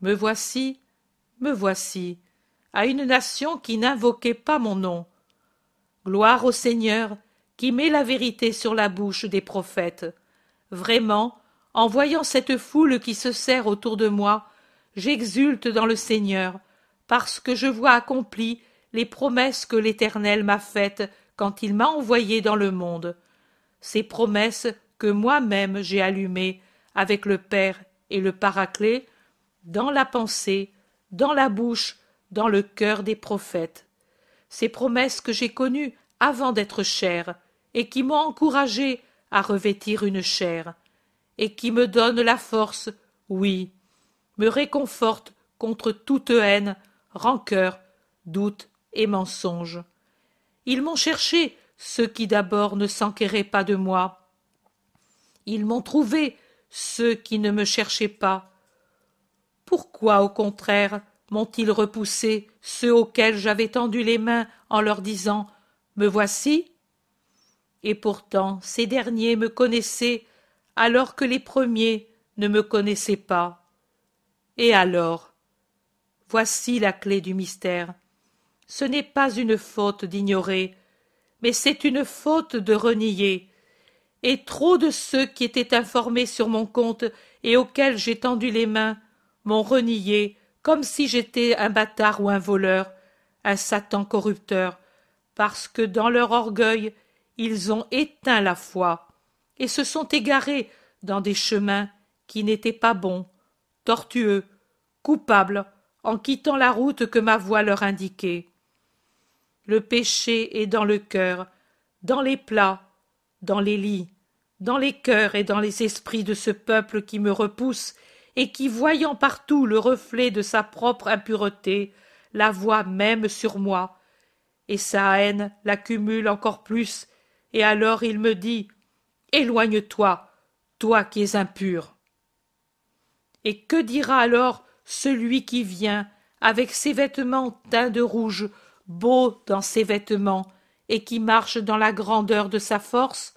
[SPEAKER 1] Me voici, me voici, à une nation qui n'invoquait pas mon nom. Gloire au Seigneur qui met la vérité sur la bouche des prophètes. Vraiment, en voyant cette foule qui se serre autour de moi, j'exulte dans le Seigneur, parce que je vois accomplies les promesses que l'Éternel m'a faites quand il m'a envoyé dans le monde, ces promesses que moi-même j'ai allumées avec le Père et le Paraclet, dans la pensée, dans la bouche, dans le cœur des prophètes, ces promesses que j'ai connues avant d'être chair, et qui m'ont encouragé à revêtir une chair, et qui me donnent la force, oui, me réconfortent contre toute haine, rancœur, doute et mensonge. Ils m'ont cherché, ceux qui d'abord ne s'enquéraient pas de moi. Ils m'ont trouvé, ceux qui ne me cherchaient pas. Pourquoi, au contraire, m'ont-ils repoussé ceux auxquels j'avais tendu les mains en leur disant Me voici? Et pourtant ces derniers me connaissaient alors que les premiers ne me connaissaient pas. Et alors Voici la clé du mystère. Ce n'est pas une faute d'ignorer, mais c'est une faute de renier. Et trop de ceux qui étaient informés sur mon compte et auxquels j'ai tendu les mains m'ont renié comme si j'étais un bâtard ou un voleur, un Satan corrupteur, parce que dans leur orgueil ils ont éteint la foi et se sont égarés dans des chemins qui n'étaient pas bons, tortueux, coupables, en quittant la route que ma voix leur indiquait. Le péché est dans le cœur, dans les plats, dans les lits, dans les cœurs et dans les esprits de ce peuple qui me repousse et qui, voyant partout le reflet de sa propre impureté, la voit même sur moi, et sa haine l'accumule encore plus, et alors il me dit Éloigne-toi, toi qui es impur. Et que dira alors celui qui vient, avec ses vêtements teints de rouge, beau dans ses vêtements, et qui marche dans la grandeur de sa force?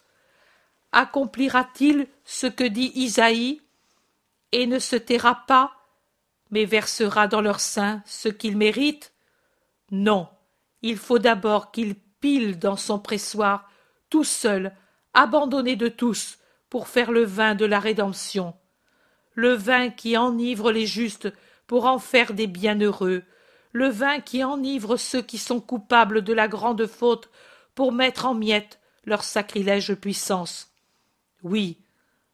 [SPEAKER 1] Accomplira-t-il ce que dit Isaïe? Et ne se taira pas, mais versera dans leur sein ce qu'il mérite Non, il faut d'abord qu'il pile dans son pressoir, tout seul, abandonné de tous, pour faire le vin de la rédemption, le vin qui enivre les justes pour en faire des bienheureux, le vin qui enivre ceux qui sont coupables de la grande faute pour mettre en miettes leur sacrilège puissance. Oui,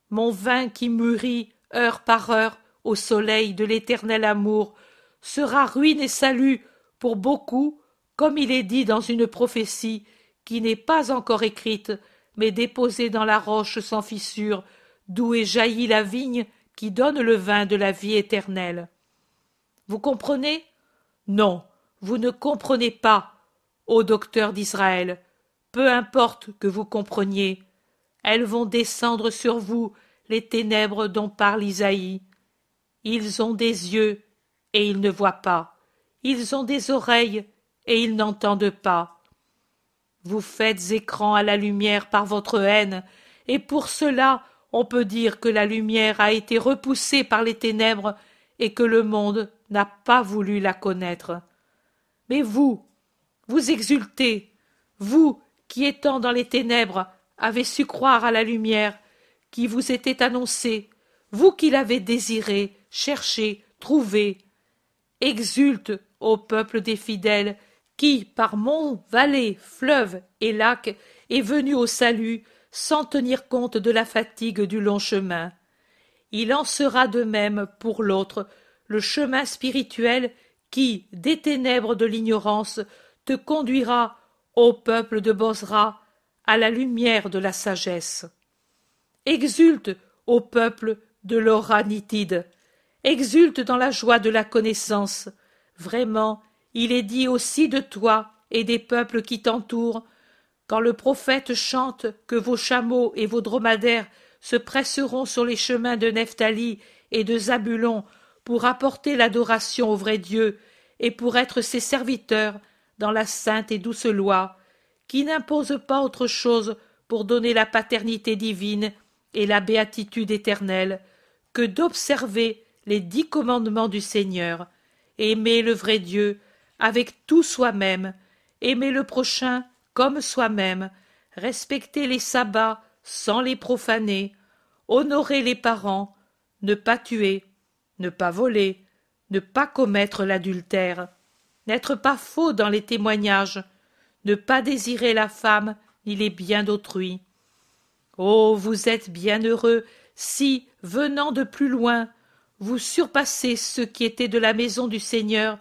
[SPEAKER 1] mon vin qui mûrit heure par heure au soleil de l'éternel amour sera ruine et salut pour beaucoup comme il est dit dans une prophétie qui n'est pas encore écrite mais déposée dans la roche sans fissure d'où est jaillie la vigne qui donne le vin de la vie éternelle. Vous comprenez? Non vous ne comprenez pas ô docteur d'israël. Peu importe que vous compreniez elles vont descendre sur vous les ténèbres dont parle Isaïe. Ils ont des yeux et ils ne voient pas. Ils ont des oreilles et ils n'entendent pas. Vous faites écran à la lumière par votre haine, et pour cela on peut dire que la lumière a été repoussée par les ténèbres et que le monde n'a pas voulu la connaître. Mais vous, vous exultez, vous qui étant dans les ténèbres avez su croire à la lumière qui vous était annoncée, vous qui l'avez désirée, cherchée, trouvée. Exulte, ô peuple des fidèles, qui, par monts, vallées, fleuves et lacs, est venu au salut, sans tenir compte de la fatigue du long chemin. Il en sera de même pour l'autre, le chemin spirituel qui, des ténèbres de l'ignorance, te conduira, ô peuple de Bosra, à la lumière de la sagesse. Exulte, ô peuple de l'oranitide, exulte dans la joie de la connaissance. Vraiment, il est dit aussi de toi et des peuples qui t'entourent, quand le prophète chante que vos chameaux et vos dromadaires se presseront sur les chemins de Nephtali et de Zabulon pour apporter l'adoration au vrai Dieu et pour être ses serviteurs dans la sainte et douce loi, qui n'impose pas autre chose pour donner la paternité divine et la béatitude éternelle que d'observer les dix commandements du Seigneur, aimer le vrai Dieu avec tout soi-même, aimer le prochain comme soi-même, respecter les sabbats sans les profaner, honorer les parents, ne pas tuer, ne pas voler, ne pas commettre l'adultère, n'être pas faux dans les témoignages, ne pas désirer la femme ni les biens d'autrui, Oh. Vous êtes bien heureux si, venant de plus loin, vous surpassez ceux qui étaient de la maison du Seigneur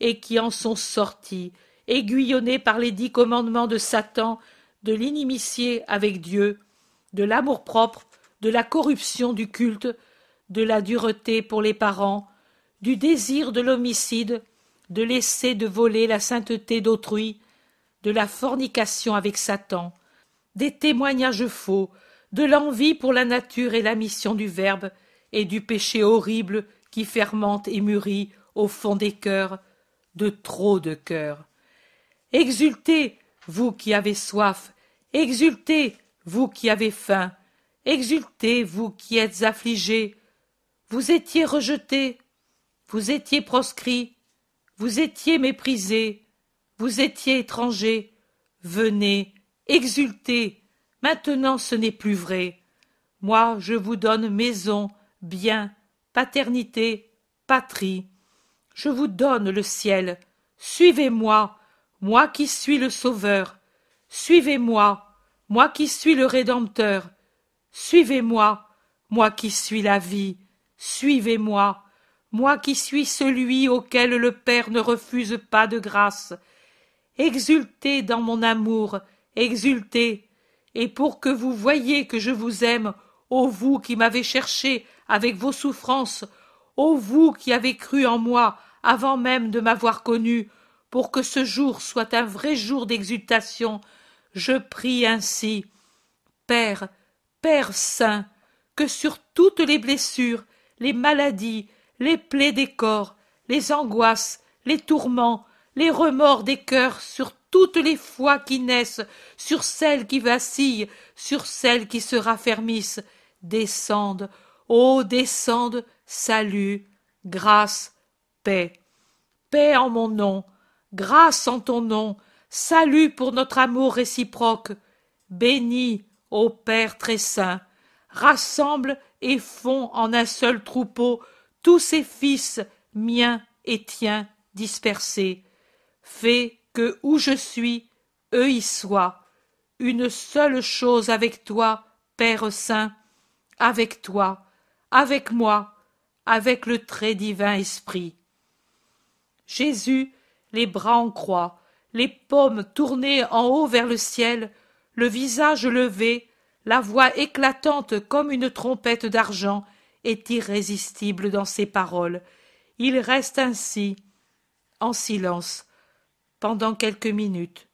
[SPEAKER 1] et qui en sont sortis, aiguillonnés par les dix commandements de Satan, de l'inimitié avec Dieu, de l'amour-propre, de la corruption du culte, de la dureté pour les parents, du désir de l'homicide, de laisser de voler la sainteté d'autrui, de la fornication avec Satan, des témoignages faux, de l'envie pour la nature et la mission du Verbe, et du péché horrible qui fermente et mûrit au fond des cœurs, de trop de cœurs. Exultez, vous qui avez soif, Exultez, vous qui avez faim, exultez, vous qui êtes affligés. Vous étiez rejetés, vous étiez proscrits, vous étiez méprisés, vous étiez étrangers. Venez, exultez, maintenant ce n'est plus vrai. Moi je vous donne maison, bien, paternité, patrie. Je vous donne le ciel. Suivez-moi, moi qui suis le Sauveur. Suivez-moi, moi qui suis le Rédempteur. Suivez-moi, moi qui suis la vie. Suivez-moi, moi qui suis celui auquel le Père ne refuse pas de grâce. Exultez dans mon amour, exultez, et pour que vous voyiez que je vous aime, ô vous qui m'avez cherché avec vos souffrances, ô vous qui avez cru en moi avant même de m'avoir connu, pour que ce jour soit un vrai jour d'exultation, je prie ainsi. Père, Père saint, que sur toutes les blessures, les maladies, les plaies des corps, les angoisses, les tourments, les remords des cœurs, sur toutes les foi qui naissent, sur celles qui vacillent, sur celles qui se raffermissent, descendent, ô descendent, salut, grâce, paix. Paix en mon nom, grâce en ton nom, salut pour notre amour réciproque. Bénis, ô Père très saint, rassemble et fond en un seul troupeau tous ces fils, miens et tiens, dispersés. Fais où je suis, eux y soient. Une seule chose avec toi, Père saint, avec toi, avec moi, avec le très divin esprit. Jésus, les bras en croix, les paumes tournées en haut vers le ciel, le visage levé, la voix éclatante comme une trompette d'argent, est irrésistible dans ses paroles. Il reste ainsi, en silence, pendant quelques minutes.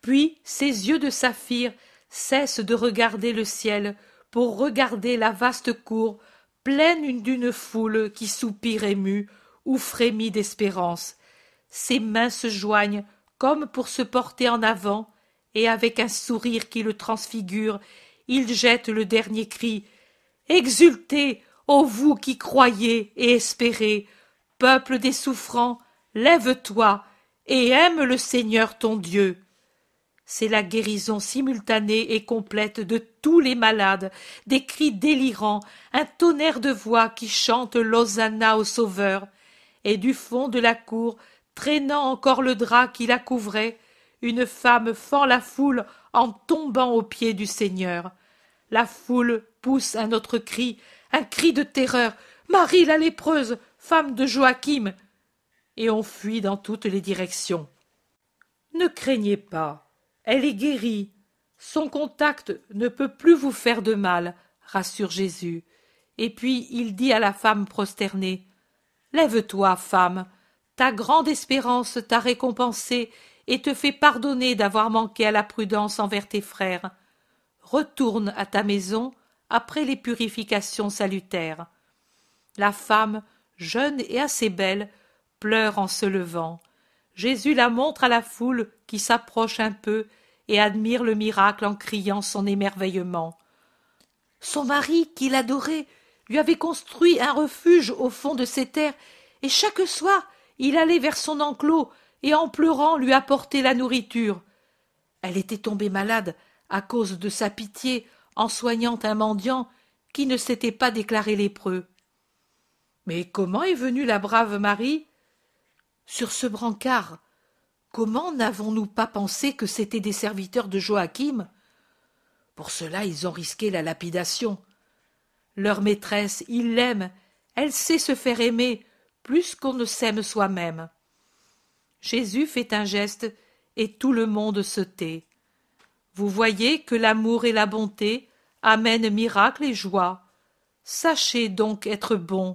[SPEAKER 1] Puis ses yeux de saphir cessent de regarder le ciel pour regarder la vaste cour pleine d'une foule qui soupire émue ou frémit d'espérance. Ses mains se joignent comme pour se porter en avant, et avec un sourire qui le transfigure, il jette le dernier cri. Exultez, ô vous qui croyez et espérez, peuple des souffrants, lève-toi et aime le Seigneur ton Dieu. C'est la guérison simultanée et complète de tous les malades, des cris délirants, un tonnerre de voix qui chante l'Hosanna au Sauveur, et du fond de la cour, traînant encore le drap qui la couvrait, une femme fend la foule en tombant aux pieds du Seigneur. La foule pousse un autre cri, un cri de terreur. Marie la lépreuse, femme de Joachim. Et on fuit dans toutes les directions. Ne craignez pas, elle est guérie. Son contact ne peut plus vous faire de mal, rassure Jésus. Et puis il dit à la femme prosternée. Lève-toi, femme, ta grande espérance t'a récompensée et te fait pardonner d'avoir manqué à la prudence envers tes frères. Retourne à ta maison après les purifications salutaires. La femme, jeune et assez belle, en se levant. Jésus la montre à la foule qui s'approche un peu et admire le miracle en criant son émerveillement. Son mari, qui l'adorait, lui avait construit un refuge au fond de ces terres, et chaque soir il allait vers son enclos et en pleurant lui apportait la nourriture. Elle était tombée malade à cause de sa pitié en soignant un mendiant qui ne s'était pas déclaré lépreux. Mais comment est venue la brave Marie? Sur ce brancard. Comment n'avons-nous pas pensé que c'étaient des serviteurs de Joachim? Pour cela ils ont risqué la lapidation. Leur maîtresse, ils l'aiment, elle sait se faire aimer, plus qu'on ne s'aime soi-même. Jésus fait un geste et tout le monde se tait. Vous voyez que l'amour et la bonté amènent miracle et joie. Sachez donc être bon.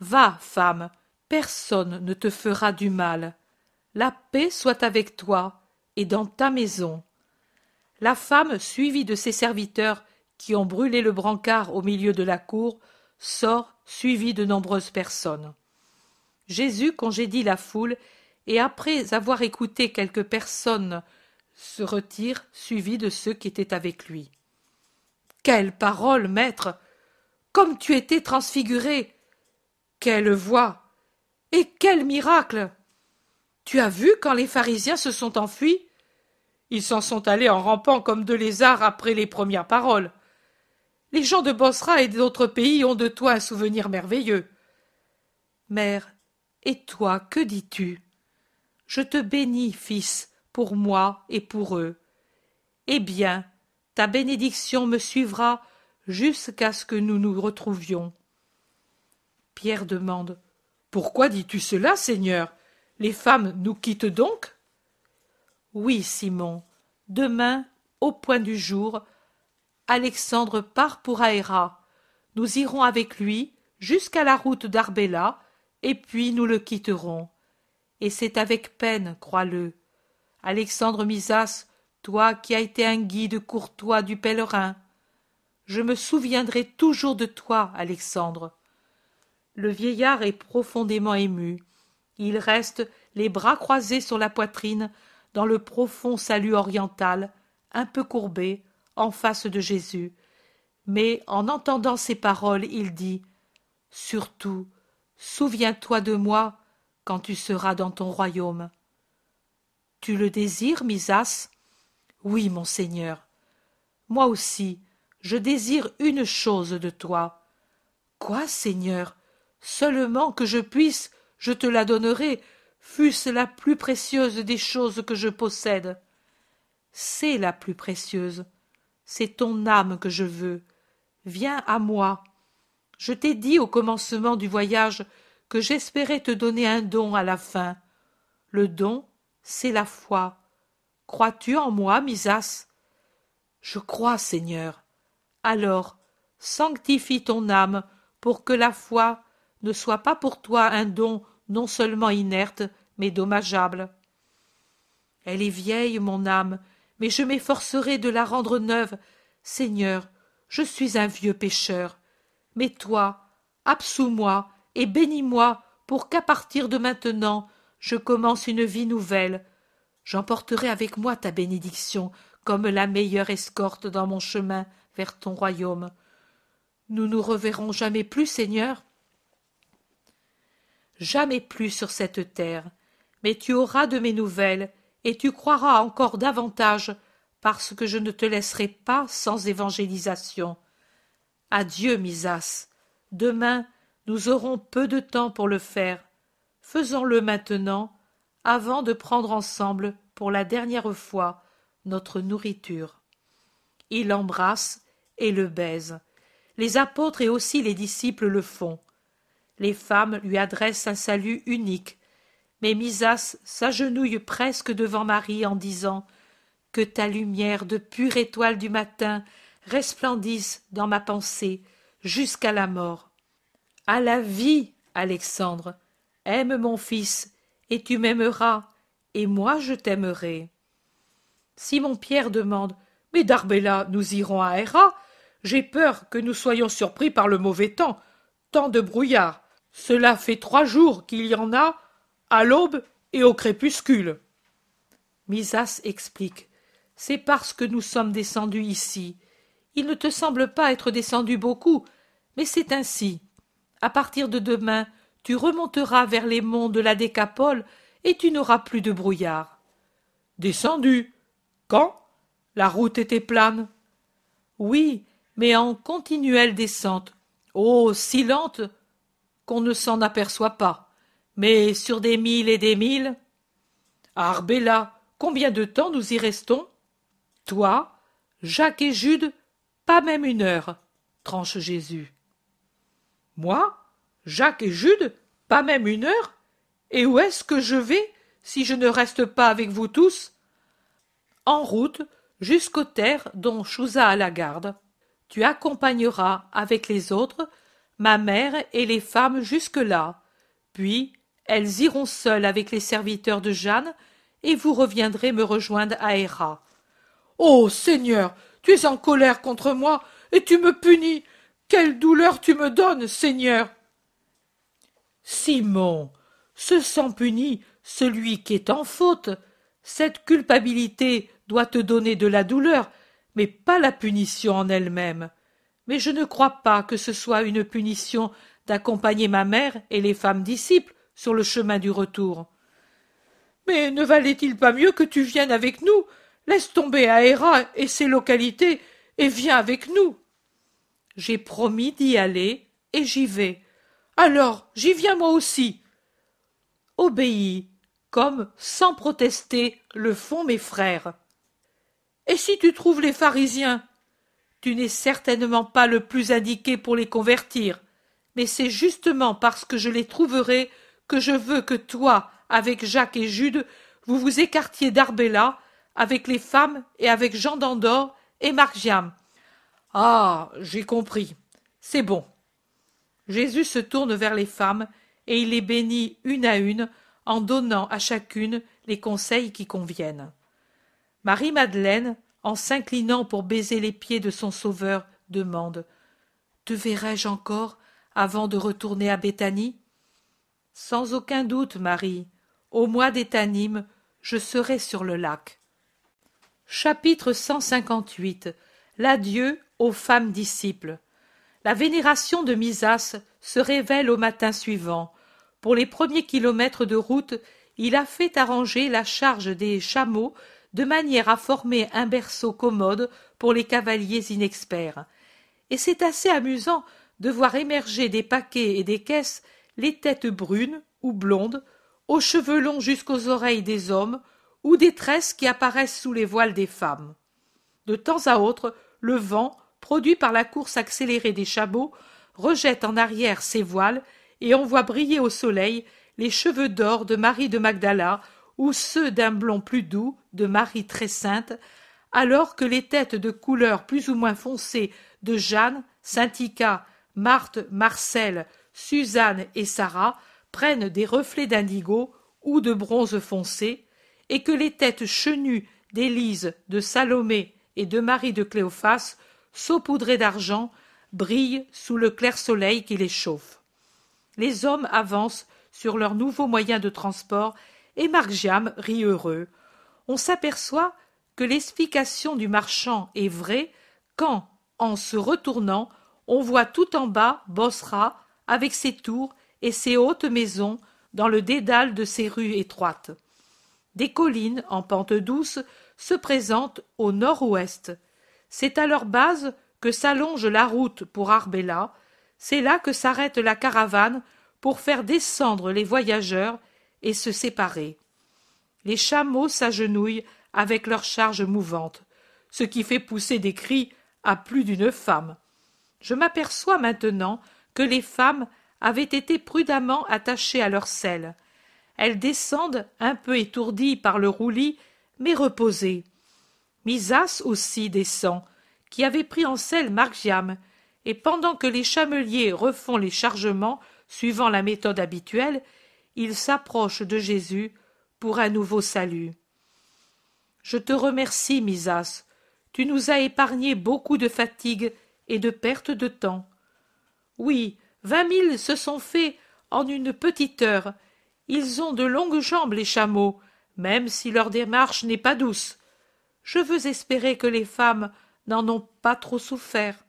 [SPEAKER 1] Va, femme, personne ne te fera du mal. La paix soit avec toi et dans ta maison. La femme, suivie de ses serviteurs qui ont brûlé le brancard au milieu de la cour, sort suivie de nombreuses personnes. Jésus congédie la foule et après avoir écouté quelques personnes se retire, suivi de ceux qui étaient avec lui. Quelle parole, maître. Comme tu étais transfiguré. Quelle voix. Et quel miracle. Tu as vu quand les pharisiens se sont enfuis? Ils s'en sont allés en rampant comme deux lézards après les premières paroles. Les gens de Bosra et d'autres pays ont de toi un souvenir merveilleux. Mère, et toi, que dis-tu? Je te bénis, fils, pour moi et pour eux. Eh bien, ta bénédiction me suivra jusqu'à ce que nous nous retrouvions. Pierre demande. Pourquoi dis tu cela, Seigneur? Les femmes nous quittent donc? Oui, Simon. Demain, au point du jour, Alexandre part pour Aéra. Nous irons avec lui jusqu'à la route d'Arbella, et puis nous le quitterons. Et c'est avec peine, crois-le. Alexandre Misas, toi qui as été un guide courtois du pèlerin. Je me souviendrai toujours de toi, Alexandre. Le vieillard est profondément ému. Il reste, les bras croisés sur la poitrine, dans le profond salut oriental, un peu courbé, en face de Jésus. Mais en entendant ces paroles, il dit Surtout, souviens-toi de moi quand tu seras dans ton royaume. Tu le désires, Misas Oui, mon Seigneur. Moi aussi, je désire une chose de toi. Quoi, Seigneur? Seulement que je puisse, je te la donnerai, fût-ce la plus précieuse des choses que je possède. C'est la plus précieuse. C'est ton âme que je veux. Viens à moi. Je t'ai dit au commencement du voyage que j'espérais te donner un don à la fin. Le don, c'est la foi. Crois-tu en moi, Misas Je crois, Seigneur. Alors, sanctifie ton âme pour que la foi ne soit pas pour toi un don non seulement inerte, mais dommageable. Elle est vieille, mon âme, mais je m'efforcerai de la rendre neuve. Seigneur, je suis un vieux pécheur. Mais toi, absous-moi et bénis-moi pour qu'à partir de maintenant je commence une vie nouvelle. J'emporterai avec moi ta bénédiction comme la meilleure escorte dans mon chemin vers ton royaume. Nous nous reverrons jamais plus, Seigneur. Jamais plus sur cette terre, mais tu auras de mes nouvelles, et tu croiras encore davantage, parce que je ne te laisserai pas sans évangélisation. Adieu, Misas. Demain, nous aurons peu de temps pour le faire faisons-le maintenant, avant de prendre ensemble, pour la dernière fois, notre nourriture. Il l'embrasse et le baise. Les apôtres et aussi les disciples le font. Les femmes lui adressent un salut unique, mais Misas s'agenouille presque devant Marie en disant Que ta lumière de pure étoile du matin resplendisse dans ma pensée jusqu'à la mort. À la vie, Alexandre, Aime mon fils, et tu m'aimeras, et moi je t'aimerai. Simon Pierre demande Mais Darbella, nous irons à Héra J'ai peur que nous soyons surpris par le mauvais temps. Tant de brouillard. Cela fait trois jours qu'il y en a, à l'aube et au crépuscule. Misas explique C'est parce que nous sommes descendus ici. Il ne te semble pas être descendu beaucoup, mais c'est ainsi. À partir de demain, tu remonteras vers les monts de la Décapole et tu n'auras plus de brouillard. Descendu. Quand? La route était plane. Oui, mais en continuelle descente. Oh, si lente qu'on ne s'en aperçoit pas. Mais sur des milles et des milles. Arbella, combien de temps nous y restons? Toi, Jacques et Jude, pas même une heure, tranche Jésus. Moi Jacques et Jude Pas même une heure? Et où est-ce que je vais si je ne reste pas avec vous tous? En route jusqu'aux terres dont Chouza a la garde. Tu accompagneras avec les autres ma mère et les femmes jusque-là. Puis elles iront seules avec les serviteurs de Jeanne, et vous reviendrez me rejoindre à Héra. Oh Seigneur, tu es en colère contre moi, et tu me punis. Quelle douleur tu me donnes, Seigneur. Simon, se sent puni celui qui est en faute, Cette culpabilité doit te donner de la douleur, mais pas la punition en elle-même. Mais je ne crois pas que ce soit une punition d'accompagner ma mère et les femmes disciples sur le chemin du retour. Mais ne valait-il pas mieux que tu viennes avec nous? Laisse tomber Aéra et ses localités et viens avec nous. J'ai promis d'y aller et j'y vais. Alors j'y viens moi aussi. Obéis, comme, sans protester, le font mes frères. Et si tu trouves les pharisiens Tu n'es certainement pas le plus indiqué pour les convertir, mais c'est justement parce que je les trouverai que je veux que toi, avec Jacques et Jude, vous vous écartiez d'Arbella, avec les femmes et avec Jean d'Andorre et Margiam. Ah. J'ai compris. C'est bon. Jésus se tourne vers les femmes, et il les bénit une à une en donnant à chacune les conseils qui conviennent. Marie Madeleine, en s'inclinant pour baiser les pieds de son Sauveur, demande Te verrai-je encore avant de retourner à Béthanie? Sans aucun doute, Marie. Au mois d'Étanime, je serai sur le lac. Chapitre 158 L'adieu aux femmes disciples. La vénération de Misas se révèle au matin suivant. Pour les premiers kilomètres de route, il a fait arranger la charge des chameaux de manière à former un berceau commode pour les cavaliers inexperts. Et c'est assez amusant de voir émerger des paquets et des caisses les têtes brunes ou blondes, aux cheveux longs jusqu'aux oreilles des hommes, ou des tresses qui apparaissent sous les voiles des femmes. De temps à autre, le vent, produit par la course accélérée des chameaux, rejette en arrière ses voiles et on voit briller au soleil les cheveux d'or de Marie de Magdala ou ceux d'un blond plus doux de Marie très sainte, alors que les têtes de couleur plus ou moins foncée de Jeanne, Saint-Ica, Marthe, Marcel, Suzanne et Sarah prennent des reflets d'indigo ou de bronze foncé, et que les têtes chenues d'Élise, de Salomé et de Marie de Cléophas, saupoudrées d'argent, brillent sous le clair soleil qui les chauffe. Les hommes avancent sur leurs nouveaux moyens de transport et Margiam rit heureux. On s'aperçoit que l'explication du marchand est vraie quand, en se retournant, on voit tout en bas Bosra avec ses tours et ses hautes maisons dans le dédale de ses rues étroites. Des collines en pente douce se présentent au nord-ouest. C'est à leur base que s'allonge la route pour Arbella, c'est là que s'arrête la caravane pour faire descendre les voyageurs et se séparer. Les chameaux s'agenouillent avec leurs charges mouvantes, ce qui fait pousser des cris à plus d'une femme. Je m'aperçois maintenant que les femmes avaient été prudemment attachées à leurs selles. Elles descendent un peu étourdies par le roulis, mais reposées. Misas aussi descend, qui avait pris en selle Margiam, et pendant que les chameliers refont les chargements suivant la méthode habituelle, ils s'approchent de Jésus pour un nouveau salut. Je te remercie, Misas. Tu nous as épargné beaucoup de fatigue et de perte de temps. Oui, vingt mille se sont faits en une petite heure. Ils ont de longues jambes, les chameaux, même si leur démarche n'est pas douce. Je veux espérer que les femmes n'en ont pas trop souffert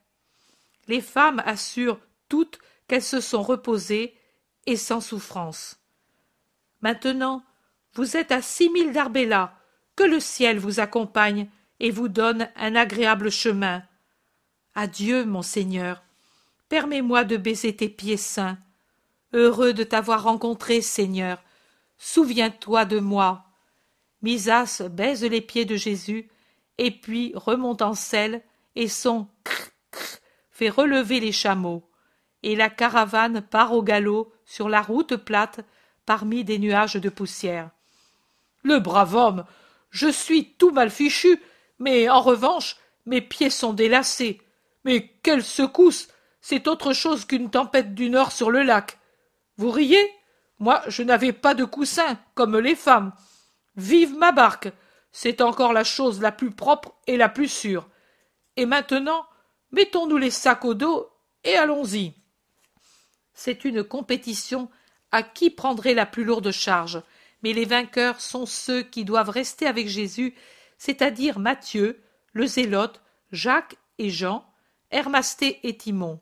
[SPEAKER 1] les femmes assurent toutes qu'elles se sont reposées et sans souffrance. Maintenant, vous êtes à six milles d'Arbella, que le ciel vous accompagne et vous donne un agréable chemin. Adieu, mon Seigneur. Permets-moi de baiser tes pieds saints. Heureux de t'avoir rencontré, Seigneur. Souviens-toi de moi. Misas baise les pieds de Jésus, et puis remonte en selle, et son fait relever les chameaux, et la caravane part au galop sur la route plate parmi des nuages de poussière. Le brave homme. Je suis tout mal fichu, mais en revanche mes pieds sont délacés. Mais quelle secousse. C'est autre chose qu'une tempête du nord sur le lac. Vous riez? Moi je n'avais pas de coussin, comme les femmes. Vive ma barque. C'est encore la chose la plus propre et la plus sûre. Et maintenant Mettons-nous les sacs au dos et allons-y. C'est une compétition à qui prendrait la plus lourde charge, mais les vainqueurs sont ceux qui doivent rester avec Jésus, c'est-à-dire Matthieu, le Zélote, Jacques et Jean, Hermasté et Timon.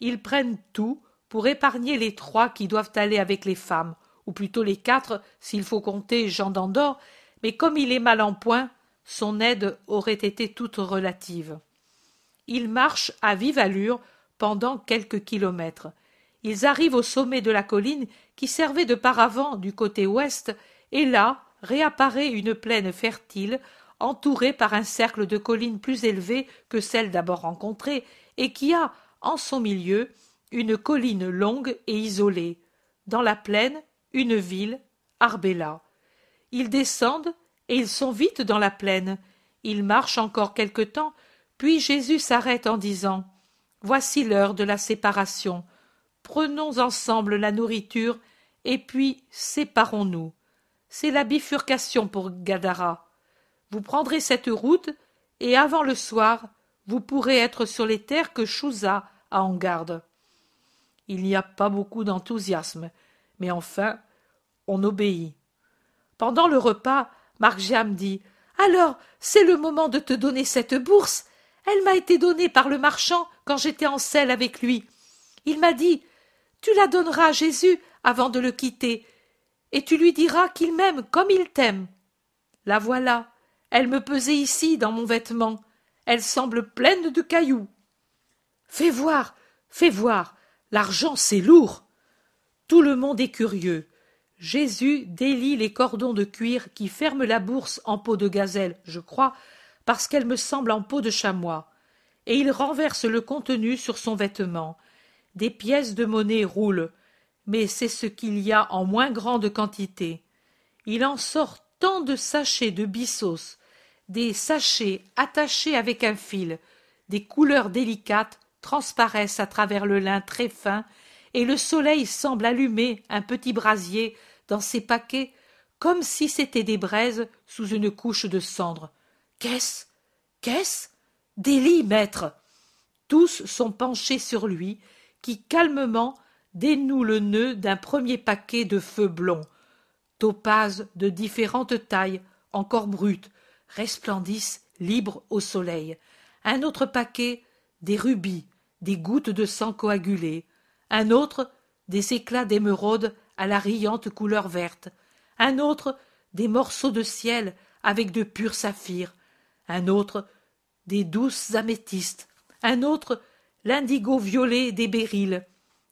[SPEAKER 1] Ils prennent tout pour épargner les trois qui doivent aller avec les femmes, ou plutôt les quatre s'il faut compter Jean d'Andorre, mais comme il est mal en point, son aide aurait été toute relative. Ils marchent à vive allure pendant quelques kilomètres. Ils arrivent au sommet de la colline qui servait de paravent du côté ouest, et là réapparaît une plaine fertile, entourée par un cercle de collines plus élevées que celles d'abord rencontrées, et qui a, en son milieu, une colline longue et isolée. Dans la plaine, une ville, Arbela. Ils descendent, et ils sont vite dans la plaine. Ils marchent encore quelque temps, puis Jésus s'arrête en disant Voici l'heure de la séparation. Prenons ensemble la nourriture, et puis séparons-nous. C'est la bifurcation pour Gadara. Vous prendrez cette route, et avant le soir, vous pourrez être sur les terres que Chouza a en garde. Il n'y a pas beaucoup d'enthousiasme, mais enfin, on obéit. Pendant le repas, Marc-Jam dit Alors, c'est le moment de te donner cette bourse. Elle m'a été donnée par le marchand quand j'étais en selle avec lui. Il m'a dit Tu la donneras à Jésus avant de le quitter, et tu lui diras qu'il m'aime comme il t'aime. La voilà. Elle me pesait ici dans mon vêtement. Elle semble pleine de cailloux. Fais voir, fais voir. L'argent, c'est lourd. Tout le monde est curieux. Jésus délie les cordons de cuir qui ferment la bourse en peau de gazelle, je crois, parce qu'elle me semble en peau de chamois, et il renverse le contenu sur son vêtement. Des pièces de monnaie roulent, mais c'est ce qu'il y a en moins grande quantité. Il en sort tant de sachets de bissos, des sachets attachés avec un fil, des couleurs délicates transparaissent à travers le lin très fin, et le soleil semble allumer un petit brasier dans ces paquets comme si c'étaient des braises sous une couche de cendre. Qu'est-ce? Qu'est-ce? Des lits, maître Tous sont penchés sur lui, qui calmement dénoue le nœud d'un premier paquet de feux blonds. Topazes de différentes tailles, encore brutes, resplendissent libres au soleil. Un autre paquet, des rubis, des gouttes de sang coagulées. Un autre, des éclats d'émeraude à la riante couleur verte. Un autre, des morceaux de ciel avec de purs saphirs. Un autre, des douces améthystes. Un autre, l'indigo violet des béryls.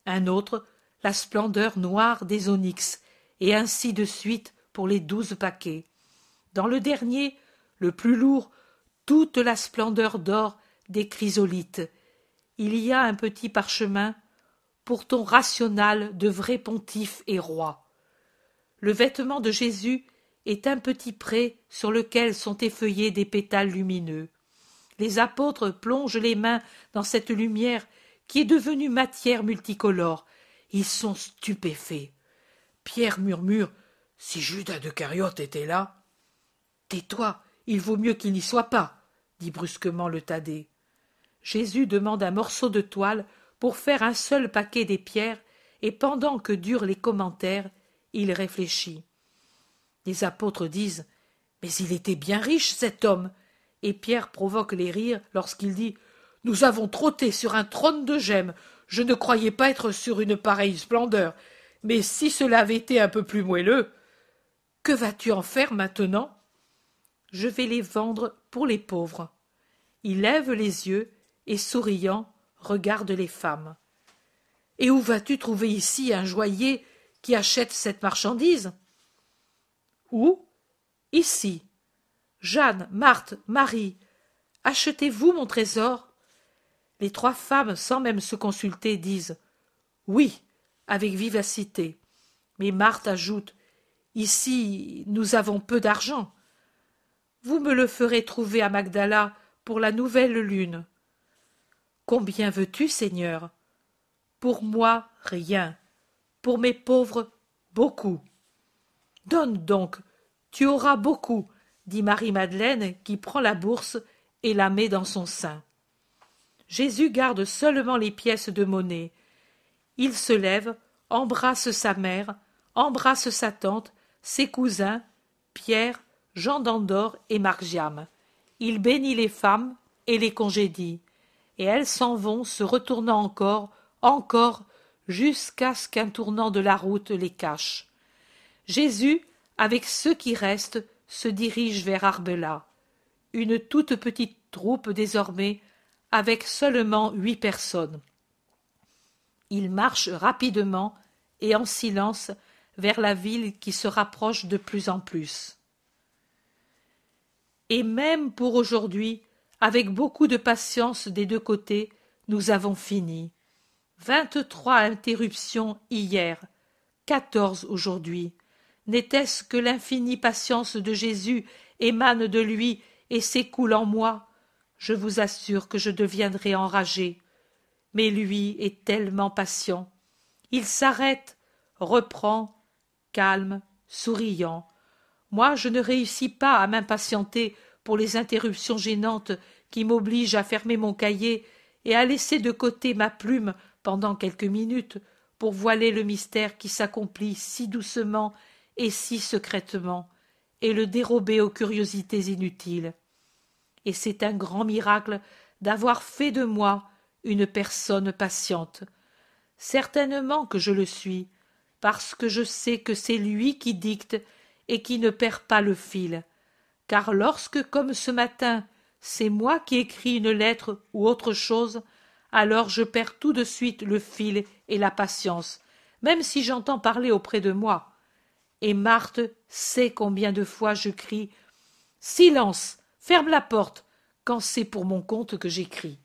[SPEAKER 1] Un autre, la splendeur noire des onyx. Et ainsi de suite pour les douze paquets. Dans le dernier, le plus lourd, toute la splendeur d'or des chrysolites. Il y a un petit parchemin pour ton rational de vrai pontife et roi. Le vêtement de Jésus est un petit pré sur lequel sont effeuillés des pétales lumineux. Les apôtres plongent les mains dans cette lumière qui est devenue matière multicolore. Ils sont stupéfaits. Pierre murmure Si Judas de Cariote était là. Tais-toi, il vaut mieux qu'il n'y soit pas, dit brusquement le Thaddée. Jésus demande un morceau de toile pour faire un seul paquet des pierres, et pendant que durent les commentaires, il réfléchit. Les apôtres disent Mais il était bien riche, cet homme. Et Pierre provoque les rires lorsqu'il dit Nous avons trotté sur un trône de gemmes. Je ne croyais pas être sur une pareille splendeur. Mais si cela avait été un peu plus moelleux. Que vas-tu en faire maintenant? Je vais les vendre pour les pauvres. Il lève les yeux et, souriant, regarde les femmes. Et où vas-tu trouver ici un joaillier qui achète cette marchandise? Où? Ici. Jeanne, Marthe, Marie, achetez-vous mon trésor? Les trois femmes, sans même se consulter, disent Oui, avec vivacité. Mais Marthe ajoute Ici, nous avons peu d'argent. Vous me le ferez trouver à Magdala pour la nouvelle lune. Combien veux-tu, Seigneur? Pour moi, rien. Pour mes pauvres, beaucoup. Donne donc, tu auras beaucoup, dit Marie-Madeleine, qui prend la bourse et la met dans son sein. Jésus garde seulement les pièces de monnaie. Il se lève, embrasse sa mère, embrasse sa tante, ses cousins, Pierre, Jean d'Andorre et Margiam. Il bénit les femmes et les congédie, et elles s'en vont se retournant encore, encore, jusqu'à ce qu'un tournant de la route les cache. Jésus, avec ceux qui restent, se dirige vers Arbela. Une toute petite troupe désormais, avec seulement huit personnes. Il marche rapidement et en silence vers la ville qui se rapproche de plus en plus. Et même pour aujourd'hui, avec beaucoup de patience des deux côtés, nous avons fini. Vingt-trois interruptions hier, quatorze aujourd'hui. N'était-ce que l'infinie patience de Jésus émane de lui et s'écoule en moi? Je vous assure que je deviendrai enragé. Mais lui est tellement patient. Il s'arrête, reprend, calme, souriant. Moi, je ne réussis pas à m'impatienter pour les interruptions gênantes qui m'obligent à fermer mon cahier et à laisser de côté ma plume pendant quelques minutes pour voiler le mystère qui s'accomplit si doucement et si secrètement, et le dérober aux curiosités inutiles. Et c'est un grand miracle d'avoir fait de moi une personne patiente. Certainement que je le suis, parce que je sais que c'est lui qui dicte et qui ne perd pas le fil. Car lorsque, comme ce matin, c'est moi qui écris une lettre ou autre chose, alors je perds tout de suite le fil et la patience, même si j'entends parler auprès de moi. Et Marthe sait combien de fois je crie Silence. Ferme la porte quand c'est pour mon compte que j'écris.